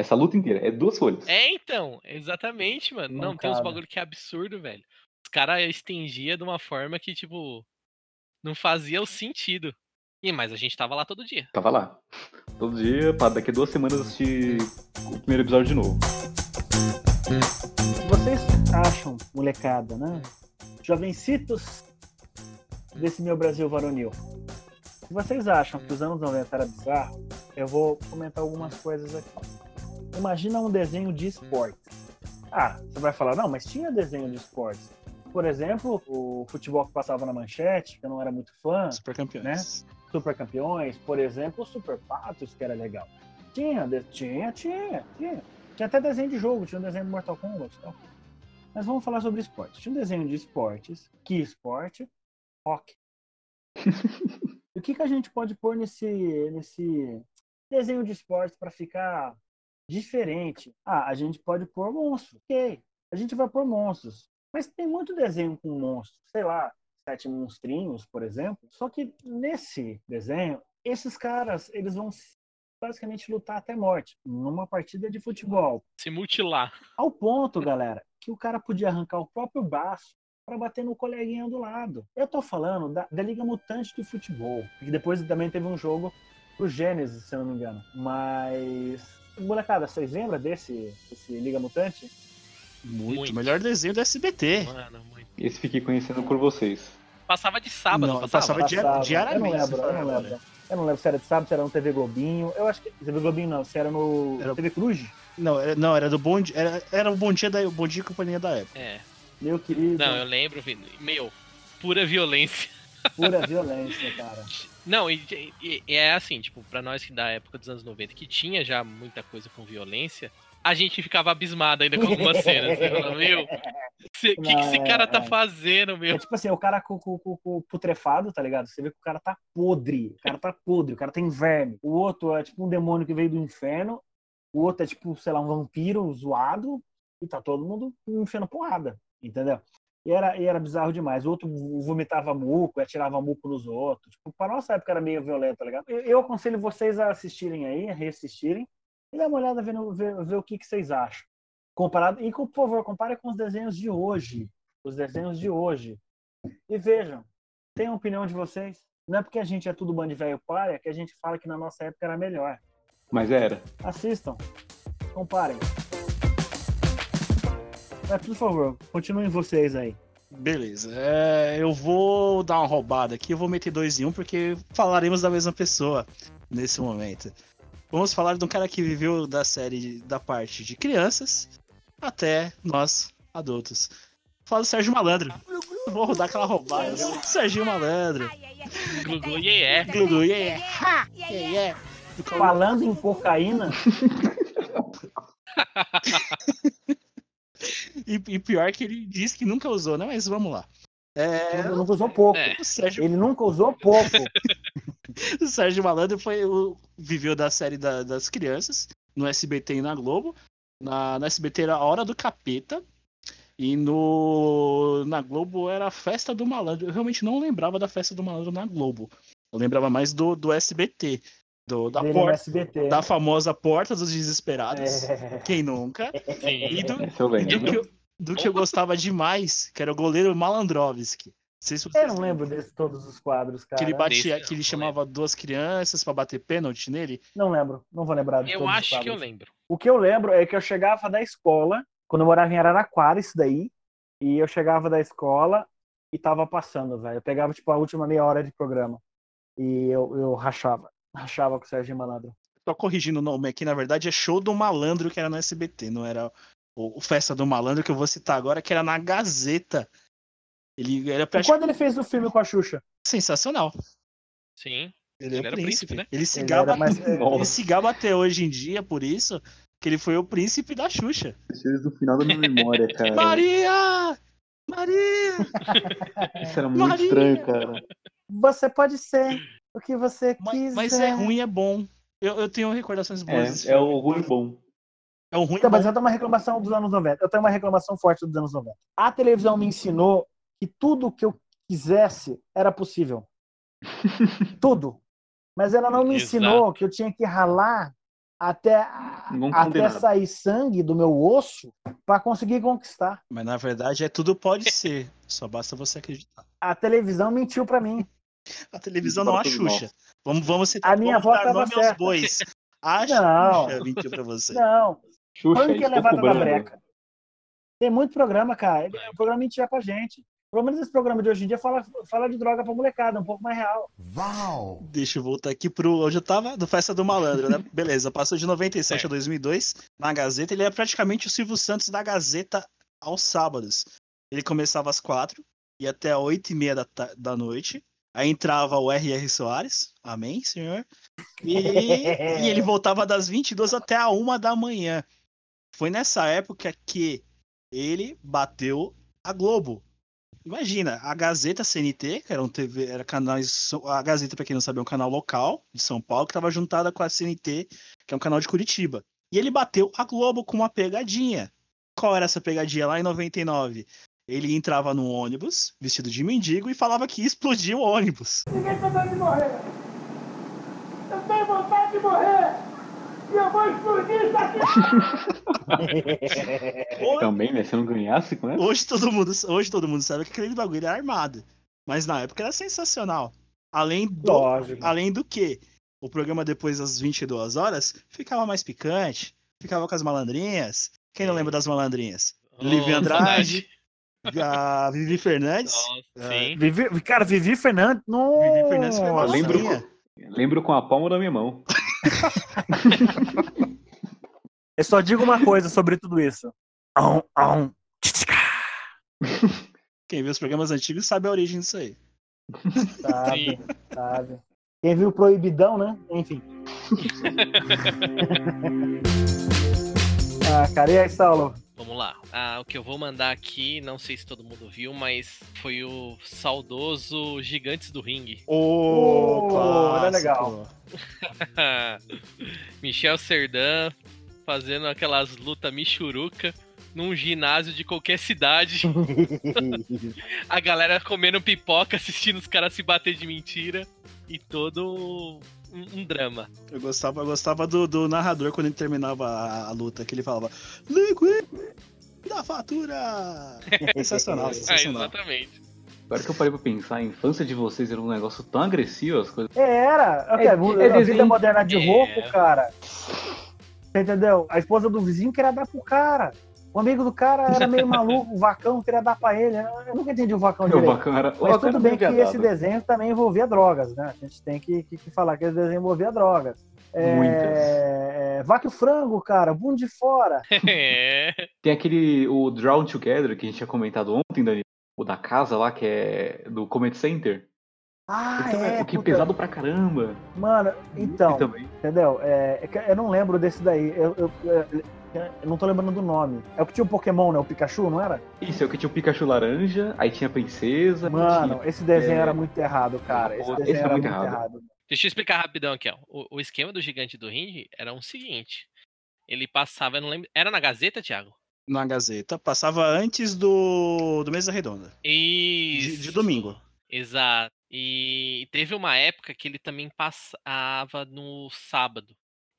Essa luta inteira é duas folhas. É, então, exatamente, mano. Não, tem uns bagulho que é absurdo, velho. Os caras estendiam de uma forma que, tipo, não fazia o sentido. E, mas a gente tava lá todo dia. Tava lá. Todo dia, pra daqui a duas semanas assistir o primeiro episódio de novo. Vocês acham, molecada, né? Jovencitos desse meu Brasil varonil. Se vocês acham que os anos 90 era bizarro, eu vou comentar algumas coisas aqui. Imagina um desenho de esportes. Ah, você vai falar, não, mas tinha desenho de esportes. Por exemplo, o futebol que passava na manchete, que eu não era muito fã, Super campeões. Super Campeões, por exemplo, Super Patos, que era legal. Tinha, de- tinha, tinha, tinha. Tinha até desenho de jogo, tinha um desenho do Mortal Kombat e tal. Mas vamos falar sobre esporte. Tinha um desenho de esportes. Que esporte? Rock. o que, que a gente pode pôr nesse, nesse desenho de esportes para ficar diferente? Ah, a gente pode pôr monstros. Ok, a gente vai pôr monstros. Mas tem muito desenho com monstros. Sei lá, Sete Monstrinhos, por exemplo. Só que nesse desenho, esses caras, eles vão basicamente lutar até morte numa partida de futebol. Se mutilar. Ao ponto, galera, que o cara podia arrancar o próprio braço para bater no coleguinha do lado. Eu tô falando da, da Liga Mutante de Futebol, que depois também teve um jogo pro Gênesis, se eu não me engano. Mas, molecada, vocês lembram desse, desse Liga Mutante? Muito. Muito. Melhor desenho do SBT. Mano, muito. Esse fiquei conhecendo por vocês. Passava de sábado, Não, passava? passava Passava. diariamente, Eu não lembro, se eu não lembro. Eu não lembro se era de sábado, se era no TV Globinho. Eu acho que. TV Globinho não, se era no Era- TV Cruz. Não, era, não, era do Bom Dia. Era, era o Bom Dia da o Bom Dia e Companhia da época. É. Meu querido, Não, eu lembro, Vini. Meu, pura violência. pura violência, cara. Não, e, e- e é assim, tipo, pra nós que da época dos anos 90, que tinha já muita coisa com violência, a gente ficava abismado ainda com algumas cenas. Você fala, meu, o que, que esse é, cara tá é. fazendo, meu? É tipo assim, o cara com, com, com, putrefado, tá ligado? Você vê que o cara tá podre. O cara tá podre, o cara tem verme. O outro é tipo um demônio que veio do inferno. O outro é tipo, sei lá, um vampiro zoado. E tá todo mundo enfiando porrada, entendeu? E era, e era bizarro demais. O outro vomitava muco, atirava muco nos outros. Tipo, pra nossa época era meio violento, tá ligado? Eu, eu aconselho vocês a assistirem aí, a reassistirem. E dar uma olhada, ver, ver, ver o que, que vocês acham. Comparado, e, por favor, compare com os desenhos de hoje. Os desenhos de hoje. E vejam, tem a opinião de vocês. Não é porque a gente é tudo bando de velho paia que a gente fala que na nossa época era melhor. Mas era. Assistam, comparem. Mas, por favor, continuem vocês aí. Beleza. É, eu vou dar uma roubada aqui. Eu vou meter dois em um porque falaremos da mesma pessoa nesse momento. Vamos falar de um cara que viveu da série da parte de crianças até nós, adultos. Fala do Sérgio Malandro. Vou rodar aquela roubada. Sérgio Malandro. Glu-glu, yeah, yeah. Glugu, yeah, yeah. Ha, yeah, Falando em cocaína, E, e pior que ele disse que nunca usou, né? Mas vamos lá. É, ele nunca usou pouco. É. Sérgio Ele nunca usou pouco. O Sérgio Malandro foi o, viveu da série da- das crianças no SBT e na Globo. Na, na SBT era a Hora do Capeta. E no na Globo era a Festa do Malandro. Eu realmente não lembrava da Festa do Malandro na Globo. Eu lembrava mais do, do SBT. Do, da, porta, SBT. da famosa Porta dos Desesperados. É. Quem nunca? Sim. E do, eu e do, que lembro. eu, do que eu gostava demais, que era o goleiro Malandrovski. Não se Eu não lembro de todos os quadros, cara. que ele batia, Desse que ele chamava duas crianças pra bater pênalti nele. Não lembro, não vou lembrar de Eu todos os acho que eu lembro. O que eu lembro é que eu chegava da escola, quando eu morava em Araraquara, isso daí, E eu chegava da escola e tava passando, velho. Eu pegava, tipo, a última meia hora de programa. E eu, eu rachava. Rachava com o Sérgio Malandro. Só corrigindo o nome aqui, na verdade, é Show do Malandro, que era no SBT, não era o, o Festa do Malandro, que eu vou citar agora, que era na Gazeta. Ele era praticamente quando ele fez o filme com a Xuxa? sensacional. Sim. Ele, Ele é o era príncipe. príncipe, né? Ele se Ele gaba, mais- ele se gaba até hoje em dia, por isso, que ele foi o príncipe da Xuxa. Desde o final da minha memória, cara. Maria! Maria! Isso era muito Maria! estranho, cara. Você pode ser o que você Mas, quiser. mas é ruim, é bom. Eu, eu tenho recordações boas É, é o ruim bom. É um ruim Então, mas eu tenho uma reclamação dos anos 90. Eu tenho uma reclamação forte dos anos 90. A televisão me ensinou que tudo que eu quisesse era possível. tudo. Mas ela não me Exato. ensinou que eu tinha que ralar até, Não até sair sangue do meu osso para conseguir conquistar. Mas na verdade é tudo pode ser. Só basta você acreditar. A televisão mentiu para mim. A televisão não a Para todos Xuxa. Vamos, vamos citar A minha vamos avó dar tava certa. bois. A Não. Xuxa mentiu pra você. Não, Xuxa, punk é levado cobrando. breca. Tem muito programa, cara. O programa mentia pra gente. Pelo menos esse programa de hoje em dia fala, fala de droga pra molecada, um pouco mais real. Deixa eu voltar aqui pro. Onde eu tava? Do Festa do Malandro, né? Beleza, passou de 97 a 2002 na Gazeta. Ele é praticamente o Silvio Santos da Gazeta aos sábados. Ele começava às quatro e até oito e meia da, da noite. Aí entrava o R.R. Soares, amém, senhor? E, e ele voltava das 22 até a uma da manhã. Foi nessa época que ele bateu a Globo. Imagina, a Gazeta CNT, que era um TV, era. A Gazeta, pra quem não sabe, é um canal local de São Paulo, que estava juntada com a CNT, que é um canal de Curitiba. E ele bateu a Globo com uma pegadinha. Qual era essa pegadinha lá em 99? Ele entrava no ônibus, vestido de mendigo, e falava que ia explodir o ônibus. Ninguém tá de morrer. Eu tenho vontade de morrer. E eu vou explodir isso aqui. Também, né? Se eu não ganhasse com essa. Hoje todo mundo, hoje todo mundo sabe que aquele bagulho é armado. Mas na época era sensacional. Além do, Lógico. além do que, o programa depois das 22 horas ficava mais picante, ficava com as malandrinhas. Quem não lembra das malandrinhas? Livi Oh, Andrade, saudade. a Vivi Fernandes. Nossa, sim. Vivi, cara, Vivi Fernandes. Não... Vivi Fernandes foi Eu lembro, lembro com a palma da minha mão. Eu só digo uma coisa sobre tudo isso. Quem viu os programas antigos sabe a origem disso aí. Sabe, Sim. sabe. Quem viu Proibidão, né? Enfim. ah, cara, e aí, Saulo? Vamos lá. Ah, o que eu vou mandar aqui, não sei se todo mundo viu, mas foi o saudoso Gigantes do Ringue. Ô, Oh, era clássico. legal. Michel Serdan fazendo aquelas lutas michuruca num ginásio de qualquer cidade. A galera comendo pipoca, assistindo os caras se bater de mentira. E todo um, um drama. Eu gostava, eu gostava do, do narrador quando ele terminava a, a luta, que ele falava Liquid da fatura! Sensacional, É, sensacional. exatamente. Agora que eu parei pra pensar, a infância de vocês era um negócio tão agressivo, as coisas. É, era. É- É, é a vida moderna de É. rouco, cara. Você entendeu? A esposa do vizinho queria dar pro cara. O amigo do cara era meio maluco, o vacão queria dar pra ele. Eu nunca entendi o vacão O direito. bacana era. o Mas tudo bem que esse desenho também envolvia drogas, né? A gente tem que, que- que falar que esse desenho envolvia drogas. É, Muitas. é, vaca e o frango, cara, bundo de fora. É. Tem aquele. O Drown Together que a gente tinha comentado ontem, Dani. O da casa lá, que é do Comet Center. Ah, Então, é. o que é puta. pesado pra caramba. Mano, então, também. entendeu? É, eu não lembro desse daí. Eu, eu- eu- eu não tô lembrando do nome. É o que tinha o Pokémon, né? O Pikachu, não era? Isso, é o que tinha o Pikachu laranja, aí tinha a princesa. Mano, tinha- esse desenho é. era muito errado, cara. Esse Esse desenho é era muito muito errado. errado. Deixa eu explicar rapidão aqui, ó. O, o esquema do gigante do ringue era o seguinte. Ele passava, eu não lembro. Era na Gazeta, Thiago? Na Gazeta, passava antes do, do Mesa Redonda, Isso. de, de domingo. Exato. E teve uma época que ele também passava no sábado.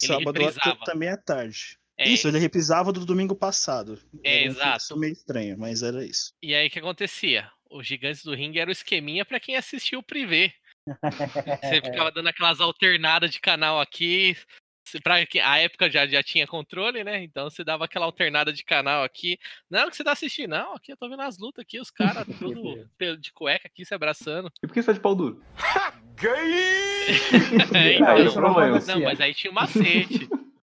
Ele Sábado reprisava. também é tarde. É, Isso, ele reprisava do domingo passado. É, Era um exato. fluxo meio estranho, mas era isso. E aí o que acontecia? Os gigantes do ringue era o esqueminha pra quem assistiu o privê. Você ficava dando aquelas alternadas de canal aqui, pra que a época já, já tinha controle, né? Então você dava aquela alternada de canal aqui. Não, o que você tá assistindo? Não, aqui eu tô vendo as lutas aqui, os caras tudo de cueca aqui se abraçando. E por que você tá de pau duro? É, então, isso não não, mas aí tinha um macete.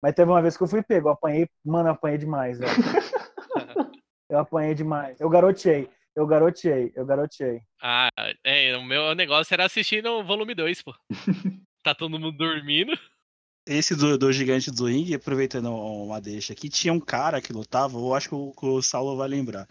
Mas teve uma vez que eu fui pego, eu apanhei, mano, eu apanhei demais, velho. Eu apanhei demais. Eu garoteei, eu garoteei, eu garoteei. Ah, é, o meu negócio era assistir no volume 2, pô. Tá todo mundo dormindo. Esse do, do gigante do ringue, aproveitando uma deixa aqui, tinha um cara que lutava, eu acho que o, que o Saulo vai lembrar.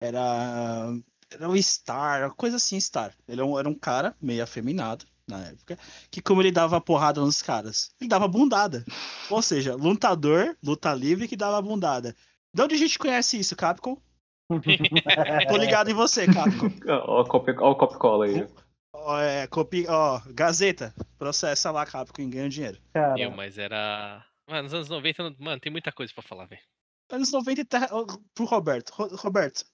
Era. Era o Star, coisa assim, Star. Ele era um, era um cara meio afeminado na época, que como ele dava porrada nos caras, ele dava bundada. Ou seja, lutador, luta livre que dava bundada. De onde a gente conhece isso, Capcom? Tô ligado em você, Capcom. Ó, o copy- ó o copy-cola aí. Ó, é, copi... Ó, Gazeta, processa lá, Capcom, e ganha dinheiro. Cara, Meu, mas era. Mano, nos anos 90, mano, tem muita coisa pra falar, velho. Anos 90 e terra... ó, pro Roberto. Ro- Roberto,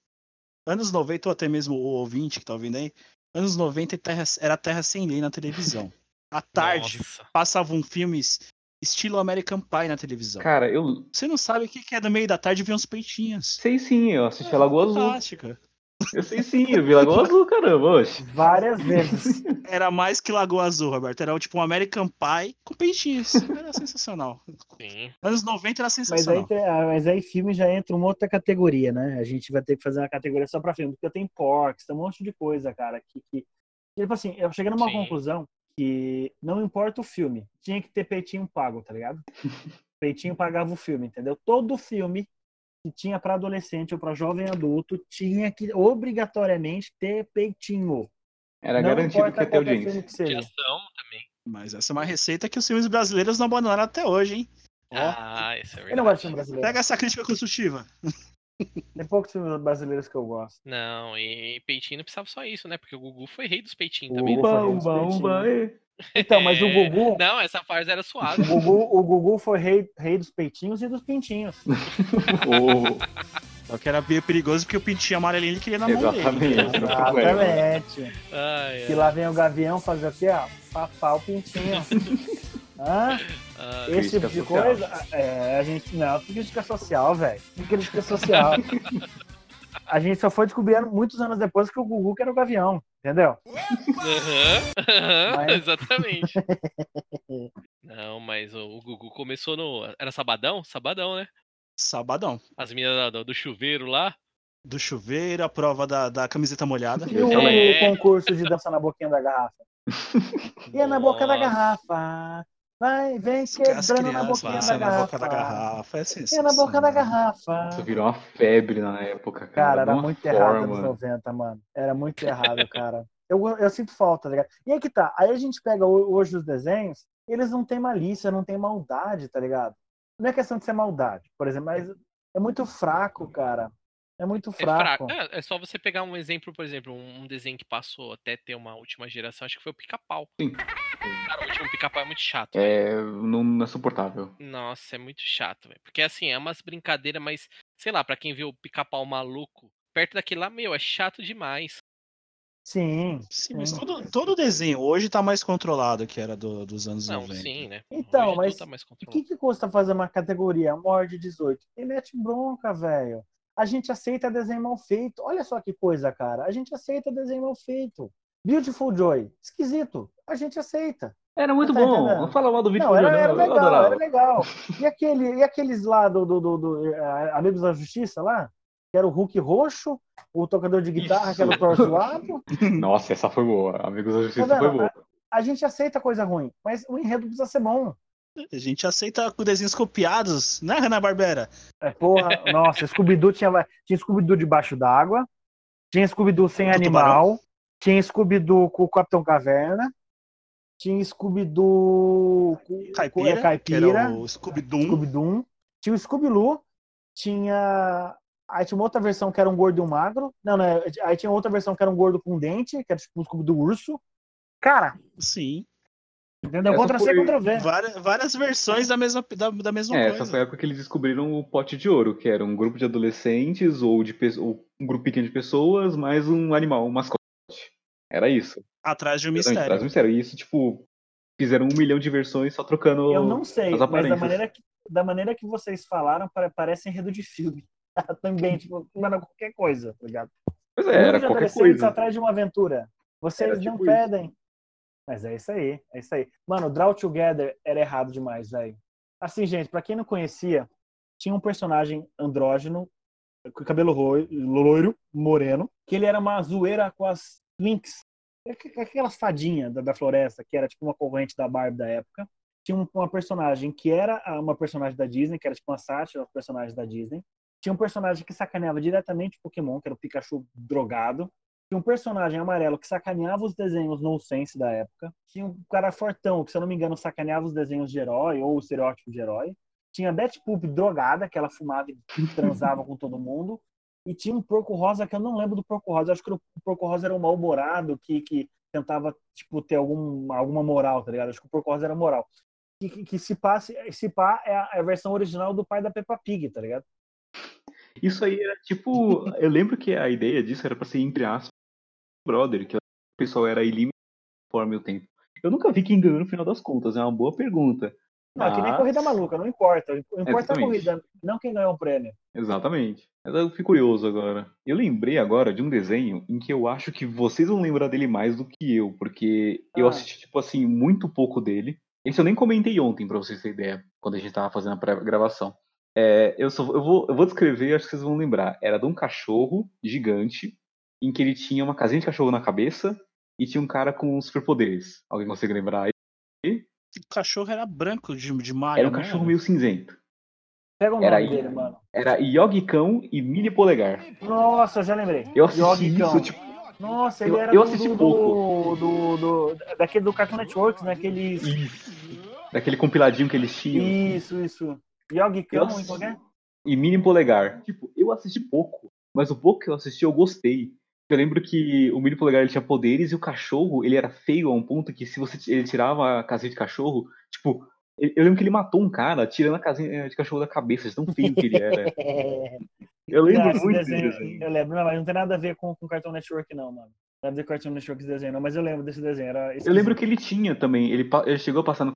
anos 90, ou até mesmo o ouvinte que tá ouvindo aí, anos 90 e terra... era terra sem lei na televisão. À tarde, Nossa. passavam filmes estilo American Pie na televisão. Cara, eu Você não sabe o que é no meio da tarde ver uns peitinhos. sei sim, eu assisti a Lagoa Azul. Fantástica. Eu sei sim, eu vi Lagoa Azul, caramba, oxe. várias vezes. Era mais que Lagoa Azul, Roberto. Era tipo um American Pie com peitinhos. Era sensacional. Sim. Anos 90 era Mas aí, sensacional. ah, mas aí filme já entra uma outra categoria, né? A gente vai ter que fazer uma categoria só pra filme, porque tem porcs, tem um monte de coisa, cara, que, que... Tipo assim, eu cheguei numa Sim. conclusão que não importa o filme, tinha que ter peitinho pago, tá ligado? Peitinho pagava o filme, entendeu? Todo filme que tinha pra adolescente ou pra jovem adulto tinha que obrigatoriamente ter peitinho. Era não garantido que ia ter é audiência. que seja. ação também. Mas essa é uma receita que os filmes brasileiros não abandonaram até hoje, hein? Ah, isso é Eu verdade. não gosto de filme brasileiro. pega essa crítica construtiva. Tem poucos filmes brasileiros que eu gosto. Não, e peitinho não precisava só isso, né? Porque o Gugu foi rei dos peitinhos O também. né? Gugu Umba, Então, mas o É, Gugu, Não, essa farsa era suave. O Gugu, o Gugu foi rei, rei dos peitinhos e dos pintinhos. Ô, Só que era meio perigoso porque o pintinho amarelinho ele queria na mão Exatamente. dele. Exatamente. Ai, Que lá vem o gavião fazer o quê? Ó, papar o pintinho. Hã? ai. Esse tipo de social. coisa, é, a gente não, crítica social, velho. Crítica social. A gente só foi descobrir muitos anos depois que o Gugu que era o gavião, entendeu? Aham, aham, Mas- Exatamente. Não, mas o, Gugu começou no. Era sabadão? Sabadão, né? Sabadão. As meninas do, do chuveiro lá. Do chuveiro, a prova da, da camiseta molhada. E o É. concurso de dança na boquinha da garrafa? E é na boca da garrafa. Vai, vem quebrando na boquinha da na garrafa. boca da garrafa. É sensacional. na boca da garrafa. Isso virou uma febre na época, cara. Cara, era muito errado forma. nos 90, mano. Era muito errado, cara. Eu, eu sinto falta, tá ligado? E aí que tá. Aí a gente pega ho- hoje os desenhos, eles não têm malícia, não tem maldade, tá ligado? Não é questão de ser maldade, por exemplo, mas é muito fraco, cara. É muito É fraco. fraco. É, é só você pegar um exemplo, por exemplo, um um desenho que passou até ter uma última geração, acho que foi o pica-pau. Sim. Cara, o último pica-pau é muito chato. É, não, não é suportável. Nossa, é muito chato, velho. Porque assim, é umas brincadeiras, mas, sei lá, pra quem viu o pica-pau maluco, perto daquele lá, meu, é chato demais. Sim. Sim, mas sim. todo, todo desenho hoje tá mais controlado que era do- dos anos Não, 90. sim, né? Então, Hoje mas tá mais O controlado. que, que custa fazer uma categoria morde 18? E mete bronca, velho. A gente aceita desenho mal feito. Olha só que coisa, cara. A gente aceita desenho mal feito. Beautiful Joy, esquisito. A gente aceita. Era muito Tá bom. entendendo? Não fala mal do vídeo Não, era, era eu legal, adorava. era legal. E, aquele, e aqueles lá do, do, do, do, eh, Amigos da Justiça lá? Que era o Hulk roxo, o tocador de guitarra, que era o Isso. Thor zoado. Nossa, essa foi boa. Amigos da Justiça Tá foi boa. A gente aceita coisa ruim, mas o enredo precisa ser bom. A gente aceita com desenhos copiados, né, Renan Barbera? É, porra, nossa, Scooby-Doo tinha, tinha Scooby-Doo debaixo d'água, tinha Scooby-Doo sem Do animal, tinha Scooby-Doo com o Capitão Caverna, tinha Scooby-Doo Caipira, é, que caipira era o Scooby-Doo. Scooby-Doo, tinha o Scooby-Loo, tinha... Aí tinha uma outra versão que era um gordo e um magro, não, não, aí tinha outra versão que era um gordo com dente, que era tipo o Scooby-Doo urso. Cara, Sim. entendeu? Essa Contra C, foi- contra V. Várias, várias versões da mesma, da, da mesma É, coisa. essa foi a época que eles descobriram o pote de ouro, que era um grupo de adolescentes ou de ou um grupo pequeno de pessoas, mais um animal, um mascote. Era isso. Atrás de um mistério. traz um mistério. E isso, tipo, fizeram um milhão de versões só trocando Eu não sei, as mas da aparências. maneira, que, da maneira que vocês falaram, pare- parece enredo de filme. Também, tipo, mano, qualquer coisa, tá ligado? Pois é, era de qualquer coisa. atrás de uma aventura. Vocês Era não tipo isso. pedem. Mas é isso aí, é isso aí. Mano, Draw Together era errado demais, velho. Assim, gente, pra quem não conhecia, tinha um personagem andrógeno, com cabelo loiro, moreno, que ele era uma zoeira com as Lynx. Aquelas fadinhas da, da floresta, que era tipo uma corrente da Barbie da época. Tinha um- uma personagem que era uma personagem da Disney, que era tipo uma sátira aos personagens da Disney. Tinha um personagem que sacaneava diretamente o Pokémon, que era o Pikachu drogado. Tinha um personagem amarelo que sacaneava os desenhos no sense da época. Tinha um cara fortão, que se eu não me engano sacaneava os desenhos de herói ou o estereótipo de herói. Tinha a Betty Poop drogada, que ela fumava e transava com todo mundo. E tinha um porco rosa que eu não lembro do porco rosa. Eu acho que o porco rosa era um mal-humorado que, que tentava tipo, ter algum, alguma moral, tá ligado? Acho que o porco rosa era moral. Que, que, que se, passe, se pá é a, é a versão original do pai da Peppa Pig, tá ligado? Isso aí era tipo. Eu lembro que a ideia disso era pra ser, entre aspas, brother, que o pessoal era ilimitado conforme o tempo. Eu nunca vi quem ganhou no final das contas, é uma boa pergunta. Não, é que nem Mas- corrida maluca, não importa. O importa é a corrida, não quem ganhou o prêmio. Exatamente. Mas eu fico curioso agora. Eu lembrei agora de um desenho em que eu acho que vocês vão lembrar dele mais do que eu, porque eu Ah. assisti, tipo assim, muito pouco dele. Esse eu nem comentei ontem, pra vocês terem ideia, quando a gente tava fazendo a pré-gravação. É, eu, só, eu, vou, eu vou descrever, acho que vocês vão lembrar. Era de um cachorro gigante, em que ele tinha uma casinha de cachorro na cabeça e tinha um cara com superpoderes. Alguém consegue lembrar aí? O cachorro era branco de, de malha, Era um não cachorro meio cinzento. Pega o Era nome dele, mano. Era Yogi Cão e Mini Polegar. Nossa, eu já lembrei. Eu assisti Yogi Cão. isso, tipo, Nossa, ele eu- era eu assisti do, pouco. Do, do, do- daquele do Cartoon Network, né? Aqueles... daquele compiladinho que eles tinham. Isso, isso. Yogi Cão, Eu em qualquer... e Mini Polegar. Tipo, eu assisti pouco, mas o pouco que eu assisti eu gostei. Eu lembro que o Mini Polegar ele tinha poderes e o cachorro ele era feio a um ponto que se você ele tirava a casinha de cachorro, tipo, eu lembro que ele matou um cara tirando a casinha de cachorro da cabeça, de tão feio que ele era. Eu lembro Não, muito desenho, desenho. Eu lembro, não, mas não tem nada a ver com, com Cartoon Network, não, mano. Não tem nada a ver com Cartoon Network esse desenho, não, mas eu lembro desse desenho. Era Eu lembro que ele tinha também, ele, ele chegou a passar no.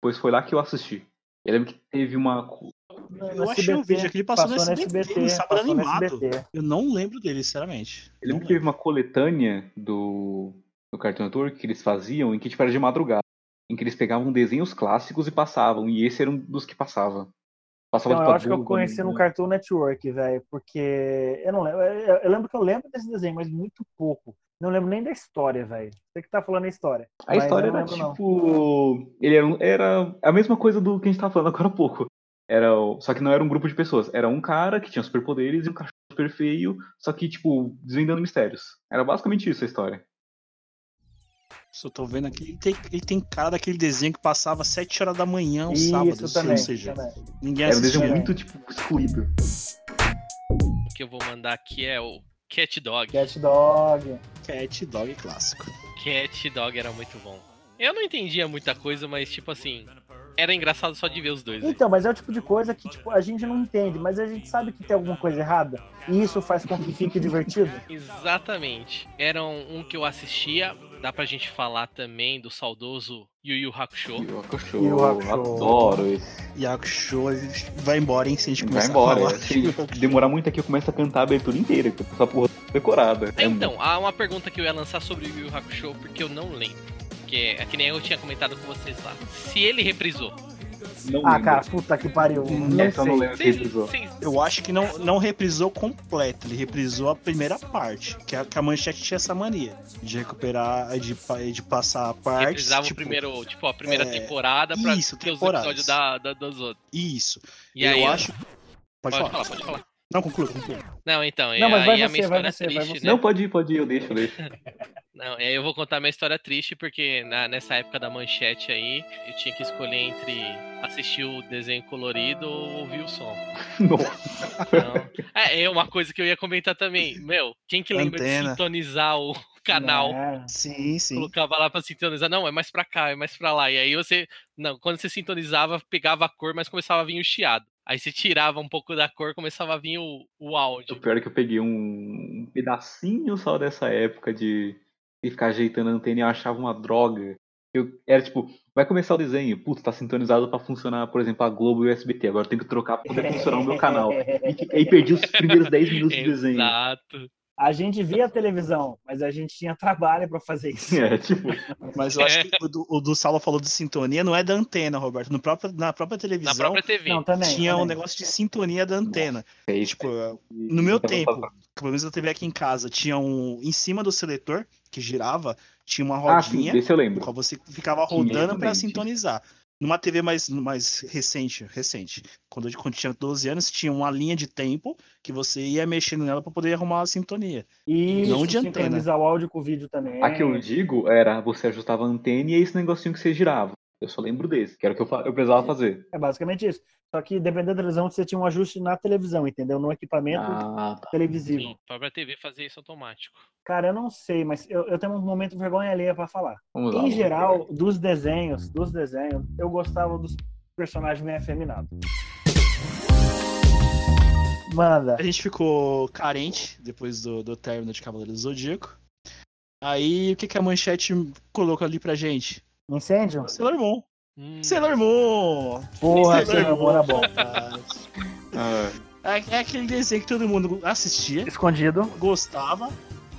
Depois foi lá que eu assisti. Eu lembro que teve uma. Eu achei um vídeo que ele passou, no SBT, no sábado passou no animado. SBT. Eu não lembro dele, sinceramente. Eu lembro que teve uma coletânea do, do Cartoon Network que eles faziam, em que tipo, era de madrugada. Em que eles pegavam desenhos clássicos e passavam. E esse era um dos que passava. Passava Não, eu acho que eu conheci no né? Cartoon Network, velho, porque eu não lembro. Eu, eu lembro que eu lembro desse desenho, mas muito pouco. Não lembro nem da história, velho. Você que tá falando a história. A história não era lembro, não. tipo. Ele era, era a mesma coisa do que a gente tava falando agora há pouco. Era, o- só que não era um grupo de pessoas. Era um cara que tinha superpoderes e um cachorro super feio, só que, tipo, desvendando mistérios. Era basicamente isso a história. Só tô vendo aqui. Ele tem, ele tem cara daquele desenho que passava às 7 horas da manhã, um Isso sábado. também, ou seja, também. ninguém Era um desenho muito, tipo, excluído. O que eu vou mandar aqui é o Cat Dog. Cat Dog. Cat Dog clássico. Cat Dog era muito bom. Eu não entendia muita coisa, mas tipo assim, era engraçado só de ver os dois. né? Então, mas é o tipo de coisa que tipo, a gente não entende, mas a gente sabe que tem alguma coisa errada. E isso faz com que fique divertido. Exatamente. Era um, que eu assistia. Dá pra gente falar também do saudoso Yu Yu Hakusho. Yu Yu Hakusho, Yu Yu Hakusho. adoro esse. Yakusho vai embora, hein? Se a gente Vai começar embora. a falar. Se demorar muito aqui, eu começo a cantar a abertura inteira, que essa porra decorada. Então, há uma pergunta que eu ia lançar sobre o Yu Yu Hakusho, porque eu não lembro. Que é que nem eu tinha comentado com vocês lá. Se ele reprisou. Não Ah, lembro. cara, puta que pariu. Não eu não sei. lembro se Vocês- reprisou. vocês- Eu acho que não, não reprisou completo, ele reprisou a primeira parte. Que a, que a manchete tinha essa mania de recuperar, de, de passar a parte. Reprisava tipo, o primeiro, tipo, a primeira é, temporada pra isso, ter os episódios da, da- dos outros. Isso. E eu aí, acho. Pode, Pode falar. falar, pode falar. Não, conclua, conclua. Não, então, Não, mas vai a você, minha vai história você, vai triste, você. né? Não, pode ir, pode ir, eu deixo, eu deixo. Não, aí eu vou contar minha história triste, porque na- nessa época da manchete aí, eu tinha que escolher entre assistir o desenho colorido ou ouvir o som. Nossa. Então, é, é uma coisa que eu ia comentar também. Meu, quem que lembra de Antena. sintonizar o canal? É. Sim, sim. Colocava lá pra sintonizar. Não, é mais pra cá, é mais pra lá. E aí você. Não, quando você sintonizava, pegava a cor, mas começava a vir o chiado. Aí você tirava um pouco da cor, começava a vir o, o O áudio. pior é que eu peguei um pedacinho só dessa época de, de ficar ajeitando a antena e eu achava uma droga. Eu, era tipo, vai começar o desenho, putz, tá sintonizado pra funcionar, por exemplo, a Globo e o SBT, agora tem que trocar pra poder funcionar o meu canal. E aí perdi os primeiros 10 minutos de desenho. Exato. A gente via a televisão, mas a gente tinha trabalho pra fazer isso. É, tipo, Mas eu acho É. que o do, o do Saulo falou de sintonia, não é da antena, Roberto. No próprio, na própria Na televisão própria TV. Não, também. tinha um também. negócio de sintonia da antena. é. Tipo, no meu tempo, pelo menos eu TV aqui em casa, tinha um. Em cima do seletor, que girava, tinha uma Ah, sim, rodinha, eu lembro. qual você ficava rodando pra também, sintonizar. Numa TV mais, mais recente, recente, quando eu, tinha 12 anos, tinha uma linha de tempo que você ia mexendo nela pra poder arrumar a sintonia. E Não de antena. sincronizar o áudio com o vídeo também. A que eu digo era você ajustava a antena e é esse negocinho que você girava. Eu só lembro desse, que era o que eu, eu precisava fazer. É basicamente isso. Só que dependendo da televisão, você tinha um ajuste na televisão, entendeu? No equipamento Ah, tá. televisivo. Sim, a própria TV fazia isso automático. Cara, eu não sei, mas eu, eu tenho um momento de vergonha alheia pra falar. Vamos lá. Em vamos geral, ver. dos desenhos, dos desenhos, eu gostava dos personagens bem afeminados. Manda. A gente ficou carente depois do, do término de Cavaleiro do Zodíaco. Aí, o que, que a manchete colocou ali pra gente? Incêndio? Sailor Moon. Hum, Sailor Moon! Porra, Sailor Sailor Moon era bom. Ah, É, é aquele desenho que todo mundo assistia, Escondido. gostava,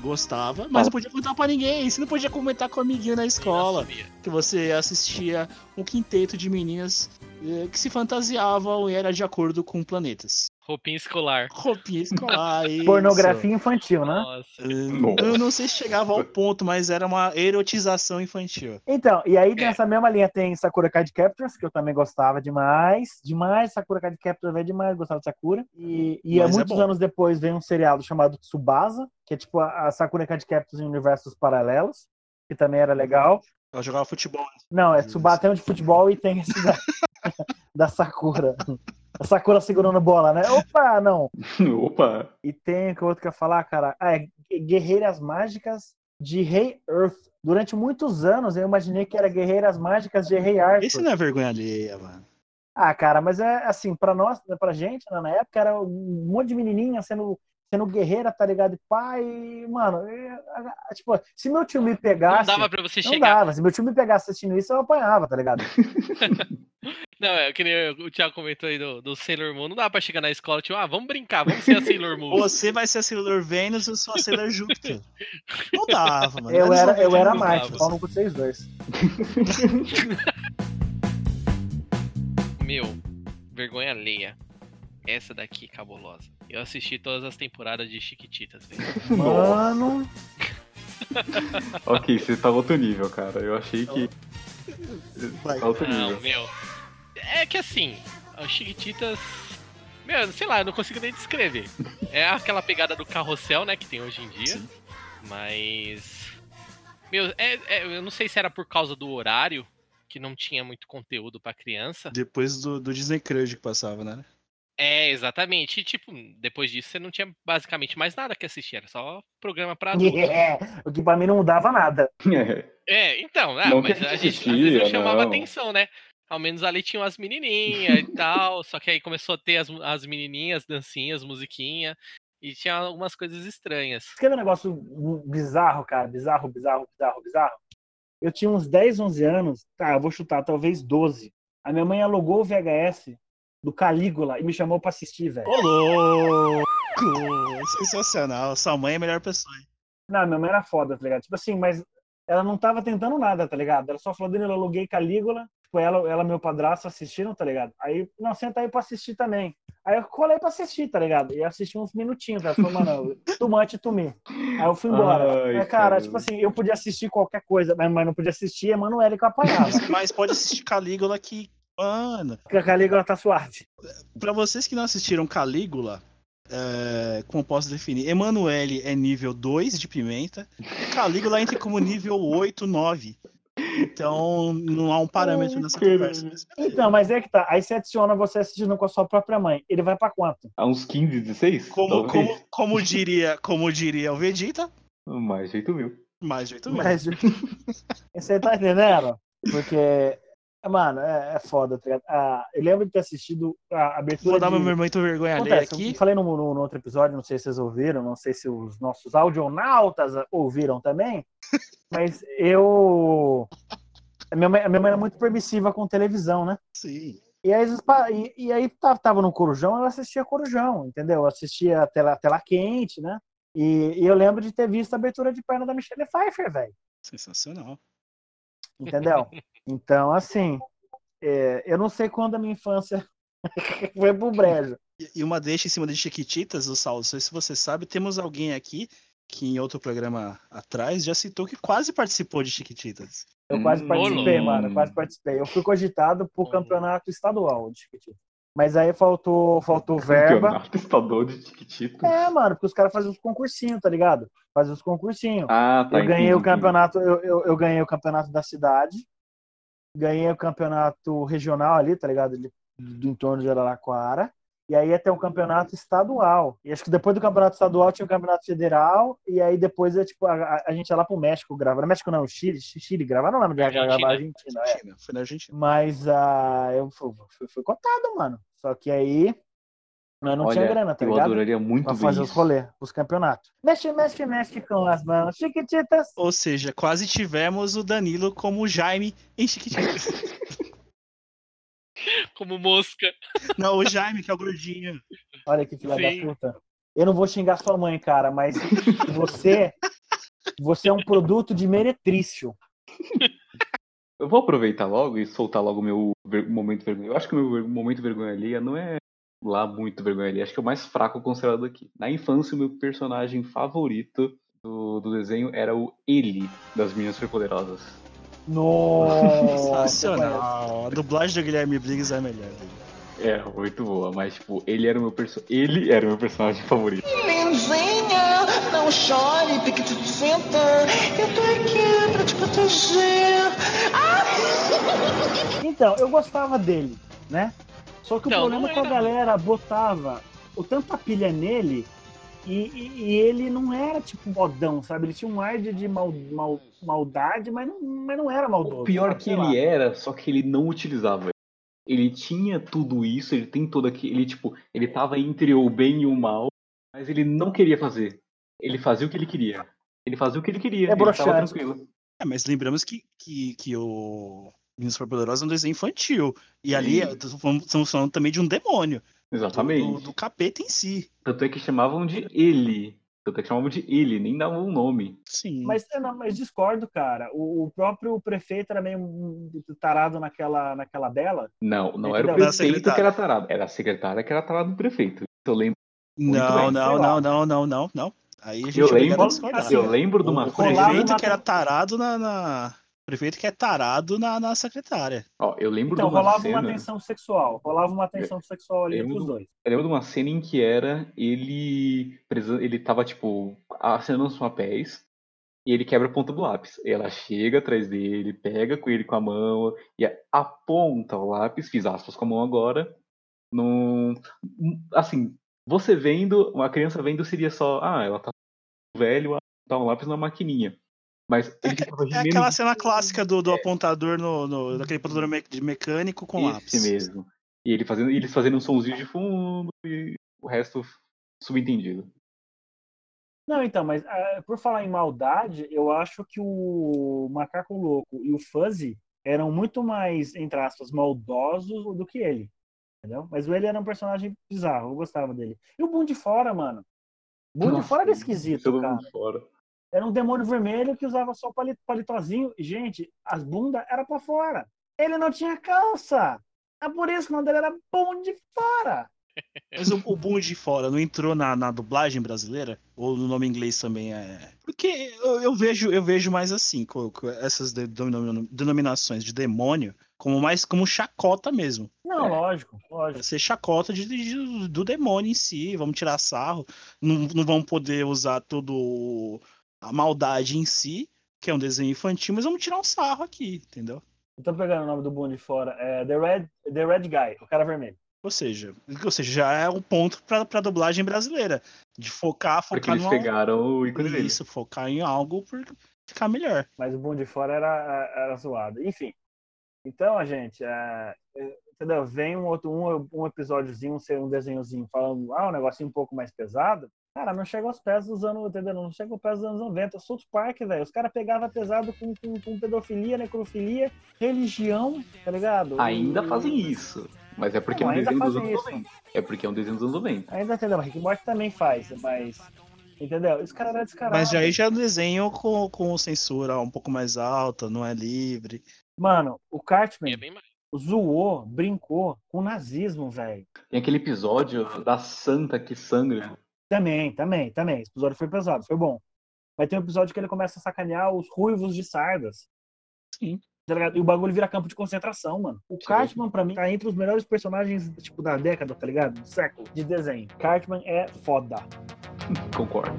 gostava, mas não podia contar pra ninguém. Você não podia comentar com o amiguinho na escola. Que você assistia um quinteto de meninas eh, que se fantasiavam e era de acordo com planetas. Roupinha escolar. Roupinha escolar. isso. Pornografia infantil, né? Nossa. Eu não sei se chegava ao ponto, mas era uma erotização infantil. Então, e aí É. nessa mesma linha tem Sakura Card Captors, que eu também gostava demais. Demais, Sakura Card Captors é demais, gostava de Sakura. E, e há é muitos bom. anos depois veio um seriado chamado Tsubasa, que é tipo a, Sakura Card Captors em universos paralelos, que também era legal. Ela jogava futebol. Não, é. Tsubasa tem um de futebol e tem esse da, da Sakura. A Sakura segurando bola, né? Opa, não. Opa! E tem o que outro que eu ia falar, cara. Ah, é Guerreiras Mágicas de Rei Earth. Durante muitos anos eu imaginei que era Guerreiras Mágicas de Rei Arthur. Esse não é vergonha alheia, mano. Ah, cara, mas é assim, pra nós, né, pra gente, né, na época, era um monte de menininha sendo, sendo guerreira, tá ligado? E pai, mano, tipo, se meu tio me Não pegasse. dava pra você não chegar. dava. Se meu tio me pegasse assistindo isso, eu apanhava, tá ligado? Não, é que nem o Thiago comentou aí do, do Sailor Moon. Não dá pra chegar na escola, tipo, ah, vamos brincar, vamos ser a Sailor Moon. Você vai ser a Sailor Vênus e eu sou a Sailor Júpiter. Não dava, mano. Eu era, eu 90 era não Marte, cu de vocês dois. Meu, vergonha alheia. Essa daqui, cabulosa. Eu assisti todas as temporadas de Chiquititas, velho. Mano, Ok, você tá outro nível, cara. Eu achei que. Vai. Tá outro Não, nível. meu. É que assim, as Chiquititas. Meu, sei lá, eu não consigo nem descrever. É aquela pegada do carrossel, né, que tem hoje em dia. Sim. Mas. Meu, é, é- eu não sei se era por causa do horário, que não tinha muito conteúdo pra criança. Depois do, do Disney Crush que passava, né? É, exatamente. E, tipo, depois disso você não tinha basicamente mais nada que assistir, era só programa pra adulto. yeah, o que pra mim não mudava nada. É. Então, ah, Não mas a gente às vezes não chamava não. atenção, né? Ao menos ali tinham as menininhas e tal, só que aí começou a ter as, as menininhas, dancinhas, musiquinha, e tinha algumas coisas estranhas. Quer ver um negócio bizarro, cara? Bizarro, bizarro, bizarro, bizarro. Eu tinha uns 10, 11 anos, tá, eu vou chutar, talvez 12. A minha mãe alugou o VHS do Calígula e me chamou pra assistir, velho. Ô, louco! Sensacional. Sua mãe é a melhor pessoa. Não, minha mãe era foda, tá ligado? Tipo assim, mas ela não tava tentando nada, tá ligado? Ela só falou, Danilo, eu aluguei Calígula. Tipo, ela, ela meu padrasto assistiram, tá ligado? Aí, não, senta aí pra assistir também. Aí eu colei pra assistir, tá ligado? E assisti uns minutinhos, tá? Falei, mano, too much to me. Aí eu fui embora. Ai, Mas, cara, cara. tipo assim, eu podia assistir qualquer coisa, mas mas não podia assistir Emanuele que eu apanhava. Mas pode assistir Calígula que. Mano, Porque a Calígula tá suave. pra vocês que não assistiram Calígula, é, como posso definir? Emanuele é nível 2 de pimenta, e Calígula entra como nível 8, 9. Então não há um parâmetro Ai, nessa conversa. mas. Então, mas é que tá. Aí você adiciona você assistindo com a sua própria mãe. Ele vai pra quanto? Há uns 15, 16? Como, como, como, diria, como diria o Vegeta, Mais jeito mil. mais de 8 mil. Mas você tá entendendo? Porque, mano, é, é foda, tá ligado? Ah, eu lembro de ter assistido a abertura. Vou dar de... meu momento vergonha Acontece, aqui. eu falei no, no- no outro episódio, não sei se vocês ouviram, não sei se os nossos audionautas ouviram também, mas eu A minha, mãe, a minha mãe era muito permissiva com televisão, né? Sim. E aí, e, e aí tava, tava no Corujão, ela assistia Corujão, entendeu? Assistia a tela, tela quente, né? E, e eu lembro de ter visto a abertura de perna da Michelle Pfeiffer, velho. Sensacional. Entendeu? Então, assim, é, eu não sei quando a minha infância foi pro brejo. E- uma deixa em cima de Chiquititas, o Saulo, não sei se você sabe, temos alguém aqui que em outro programa atrás já citou que quase participou de Chiquititas. Eu quase Hum, participei, mano. Eu quase participei. Eu fui cogitado pro campeonato estadual de Chiquitita. Mas aí faltou, faltou verba. Campeonato estadual de Tiquitito. É, mano, porque os caras fazem os concursinhos, tá ligado? Fazem os concursinhos. Ah, tá. eu ganhei entendi, o campeonato, eu, eu, eu ganhei o campeonato da cidade, ganhei o campeonato regional ali, tá ligado? Do entorno de Araraquara. E aí ia ter um campeonato estadual. E acho que depois do campeonato estadual tinha o campeonato federal. E aí depois é tipo, a, a- gente ia lá pro México gravar. México não, Chile, Chile gravar, não lembro de Argentina. gravar Argentina. É. Argentina, Foi na Argentina. Mas ah, eu fui, fui- fui cotado, mano. Só que aí nós não tinha Olha, grana, tá eu ligado? adoraria muito Pra fazer os rolês, os campeonatos. Mexe, mexe, mexe com as mãos. Chiquititas. Ou seja, quase tivemos o Danilo como o Jaime em Chiquititas. Como mosca. Não, o Jaime, que é o gordinho. Olha que filha Sim. da puta. Eu não vou xingar sua mãe, cara, mas você, você é um produto de meretrício. Eu vou aproveitar logo e soltar logo o meu ver- momento vergonha. Eu acho que o meu ver- momento vergonha alheia não é lá muito vergonha alheia. Acho que é o mais fraco considerado aqui. Na infância, o meu personagem favorito do, do desenho era o Ele, das Meninas Superpoderosas. Nossa, Sensacional. A dublagem do Guilherme Briggs é a melhor dele. É, muito boa, mas tipo, ele era o meu perso... ele era o meu personagem favorito. Lenzinha, não chore, Piquetito Center. Eu tô aqui pra te proteger. Então, eu gostava dele, né? Só que o problema não é que a era- galera botava o tanta pilha nele e, e- e ele não era tipo modão, sabe? Ele tinha um ar de, de mal, mal- maldade, mas não, mas não era maldoso. O pior sabe? que ele lá. era, só que ele não utilizava. Ele tinha tudo isso, ele tem todo aquele, ele tipo, ele tava entre o bem e o mal, mas ele não queria fazer. Ele fazia o que ele queria. Ele fazia o que ele queria. É ele tranquilo. É, mas lembramos que, que, que o Meninas Superpoderosas é um desenho infantil. E ali Sim. estamos falando- estamos falando também de um demônio. Do- Exatamente. Do, do capeta em si. Tanto é que chamavam de ele. Tanto é que chamavam de ele, nem davam um nome. Sim. Mas, não, mas discordo, cara. O, o próprio prefeito era meio tarado naquela, naquela dela. Não, não É era o prefeito que era tarado. Era a secretária que era tarado do prefeito. Eu lembro, não, bem, não, não, não, não, não, não. Aí a gente eu lembro, assim, eu lembro de uma o rolava prefeito que era tarado na, na- Prefeito que é tarado na, na secretária. Ó, eu lembro Então, de uma rolava cena. uma tensão sexual. Rolava uma tensão sexual ali Eu entre os dois. Eu lembro de uma cena em que era ele. Ele tava, tipo, assinando os papéis e ele quebra a ponta do lápis. Ela chega atrás dele, pega com ele com a mão e aponta o lápis, fiz aspas com a mão agora. Num. Assim, você vendo, uma criança vendo seria só, ah, ela tá velho, tá um lápis na maquininha. Mas É gemendo aquela cena clássica do, do apontador no, no- daquele apontador me- de mecânico com Esse lápis. mesmo. E ele fazendo, eles fazendo um somzinho de fundo e o resto subentendido. Não, então, mas ah, por falar em maldade, eu acho que o Macaco Louco e o Fuzzy eram muito mais, entre aspas, maldosos do que ele. Entendeu? Mas o ele era um personagem bizarro, eu gostava dele. E o Boom de Fora, mano? O Boom de Nossa, Fora era esquisito, cara. fora. Era um demônio vermelho que usava só pali- palitozinho. E, gente, as bundas eram pra fora. Ele não tinha calça. É por isso que o nome dele era Boom de Fora. Mas o, o de Fora não entrou na, na dublagem brasileira? Ou no nome inglês também é. Porque eu, eu vejo, eu vejo mais assim, co- co- essas de- denom- denominações de demônio, como mais como chacota mesmo. Não, É. lógico, lógico. ser chacota de, de- do demônio em si, vamos tirar sarro. Não, não vamos poder usar todo a maldade em si, que é um desenho infantil, mas vamos tirar um sarro aqui, entendeu? Eu tô pegando o nome do Boom de Fora. É The Red, The Red Guy, o cara vermelho. Ou seja, ou seja, já é um ponto para a dublagem brasileira. De focar, Porque focar eles no pegaram o ícone dele. Isso, focar em algo por ficar melhor. Mas o Boom de Fora era, era zoado. Enfim. Então, gente, é, é, entendeu? Vem um outro um, um episódiozinho, um, um desenhozinho falando ah, um negocinho um pouco mais pesado. Cara, não chega aos pés dos anos, entendeu? Não chega aos pés dos anos 90. South Park, velho. Os caras pegavam pesado com, com, com pedofilia, necrofilia, religião, tá ligado? Ainda fazem isso. Mas é porque Não, é um desenho dos anos isso. 90. É porque é um desenho dos anos 90. Ainda entendeu? Rick Morty também faz, mas. Entendeu? Esse cara era descarado. Mas já aí já é um desenho com, com censura um pouco mais alta, não é livre. Mano, o E Cartman é bem mais. zoou, brincou com o nazismo, velho. Tem aquele episódio da santa que sangra. Também, também, também. Esse episódio foi pesado, foi bom. Mas tem um episódio que ele começa a sacanear os ruivos de sardas. Sim. Tá? E o bagulho vira campo de concentração, mano. O Cartman, pra mim, tá entre os melhores personagens, tipo, da década, tá ligado? Do século, de desenho. Cartman é foda. Concordo.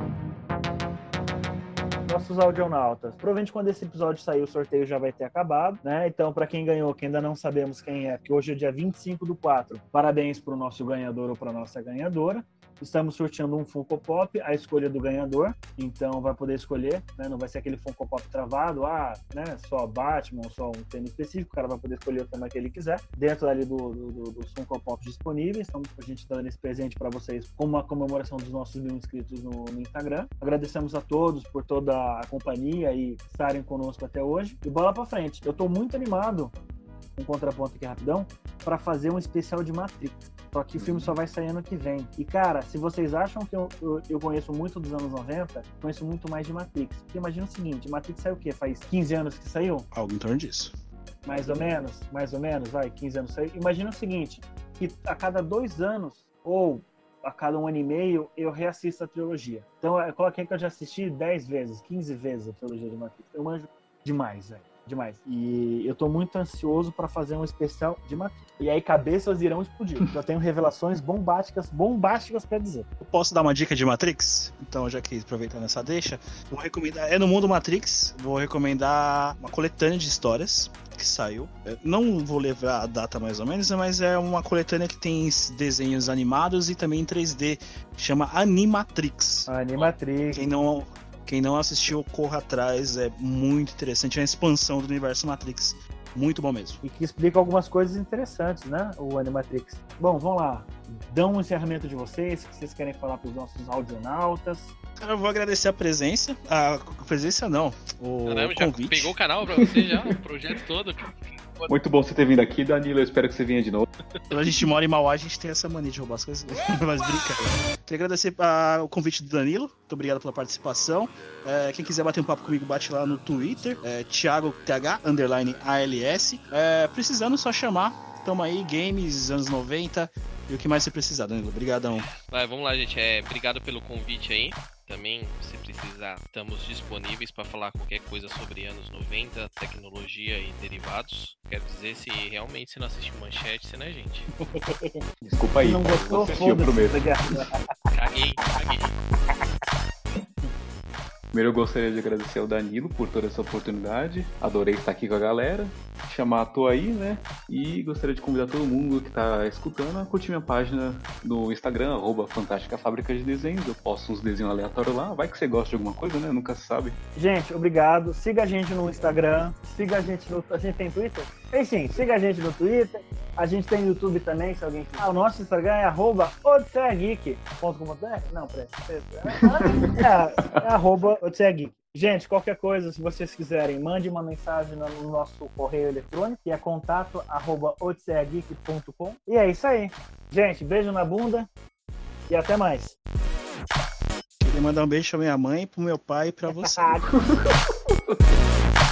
nossos audionautas. Provavelmente quando esse episódio sair, o sorteio já vai ter acabado, né? Então, para quem ganhou, que ainda não sabemos quem é, porque hoje é dia 25 do 4, parabéns pro nosso ganhador ou pra nossa ganhadora. Estamos sorteando um Funko Pop, a escolha do ganhador. Então vai poder escolher, né? Não vai ser aquele Funko Pop travado, ah, né? Só Batman, só um tema específico, o cara vai poder escolher o tema que ele quiser, dentro ali do, do, do, dos Funko Pop disponíveis. Estamos a gente dando esse presente para vocês como uma comemoração dos nossos mil inscritos no, no Instagram. Agradecemos a todos por toda a companhia e estarem conosco até hoje. E bola para frente. Eu tô muito animado, um contraponto aqui rapidão, para fazer um especial de Matrix. Só que o filme só vai sair ano que vem. E, cara, se vocês acham que eu, eu, eu conheço muito dos anos 90, conheço muito mais de Matrix. Porque imagina o seguinte, Matrix saiu o quê? Faz 15 anos que saiu? Algo em torno disso. Mais ou menos? Mais ou menos, vai, 15 anos saiu. Imagina o seguinte, que a cada dois anos, ou a cada um ano e meio, eu reassisto a trilogia. Então, eu coloquei que eu já assisti 10 vezes, 15 vezes a trilogia de Matrix. Eu manjo demais, velho. Demais. E eu tô muito ansioso para fazer um especial de Matrix. E aí cabeças irão explodir. Eu tenho revelações bombásticas, bombásticas para dizer. Eu posso dar uma dica de Matrix? Então, já que aproveitando essa deixa, vou recomendar. É no mundo Matrix, vou recomendar uma coletânea de histórias que saiu. Eu não vou levar a data mais ou menos, mas é uma coletânea que tem desenhos animados e também em 3D. Chama Animatrix. Animatrix. Quem não, quem não assistiu, corra atrás. É muito interessante. É a expansão do universo Matrix. Muito bom mesmo. E que explica algumas coisas interessantes, né? O Animatrix. Bom, vamos lá. Dão um encerramento de vocês, que vocês querem falar para os nossos audionautas. Eu vou agradecer a presença. A presença não. O Caramba, já convite. pegou o canal pra você já, o projeto todo. Muito bom você ter vindo aqui, Danilo. Eu espero que você venha de novo. Quando a gente mora em Mauá, a gente tem essa mania de roubar as coisas. Mas brinca. Queria agradecer ah, o convite do Danilo. Muito obrigado pela participação. É, quem quiser bater um papo comigo, bate lá no Twitter. É, Thiago TH, underline ALS. É, precisando, só chamar. Tamo aí, games, anos 90. E o que mais você precisar, Danilo. Obrigadão. Vai, vamos lá, gente. É, obrigado pelo convite aí. Também, se precisar, estamos disponíveis para falar qualquer coisa sobre anos 90, tecnologia e derivados. Quero dizer, se realmente você não assistiu Manchete, você não é gente. Desculpa aí. Se não gostou, eu foda-se. prometo. obrigado. Caguei, caguei. Primeiro eu gostaria de agradecer ao Danilo por toda essa oportunidade. Adorei estar aqui com a galera. Chamar a toa aí, né? E gostaria de convidar todo mundo que está escutando a curtir minha página no Instagram, arroba Fantástica Fábrica de Desenhos. Eu posto uns desenhos aleatórios lá. Vai que você gosta de alguma coisa, né? Nunca se sabe. Gente, obrigado. Siga a gente no Instagram. Siga a gente no. A gente tem Twitter? Tem sim, siga a gente no Twitter. A gente tem no YouTube também, se alguém quiser. Ah, o nosso Instagram é arroba odisseageek.com.br? Não, peraí. É, é arroba odisseageek. Gente, qualquer coisa, se vocês quiserem, mande uma mensagem no no nosso correio eletrônico, que é contato arroba. E é isso aí. Gente, beijo na bunda e até mais. Queria mandar um beijo pra minha mãe, pro meu pai e pra você.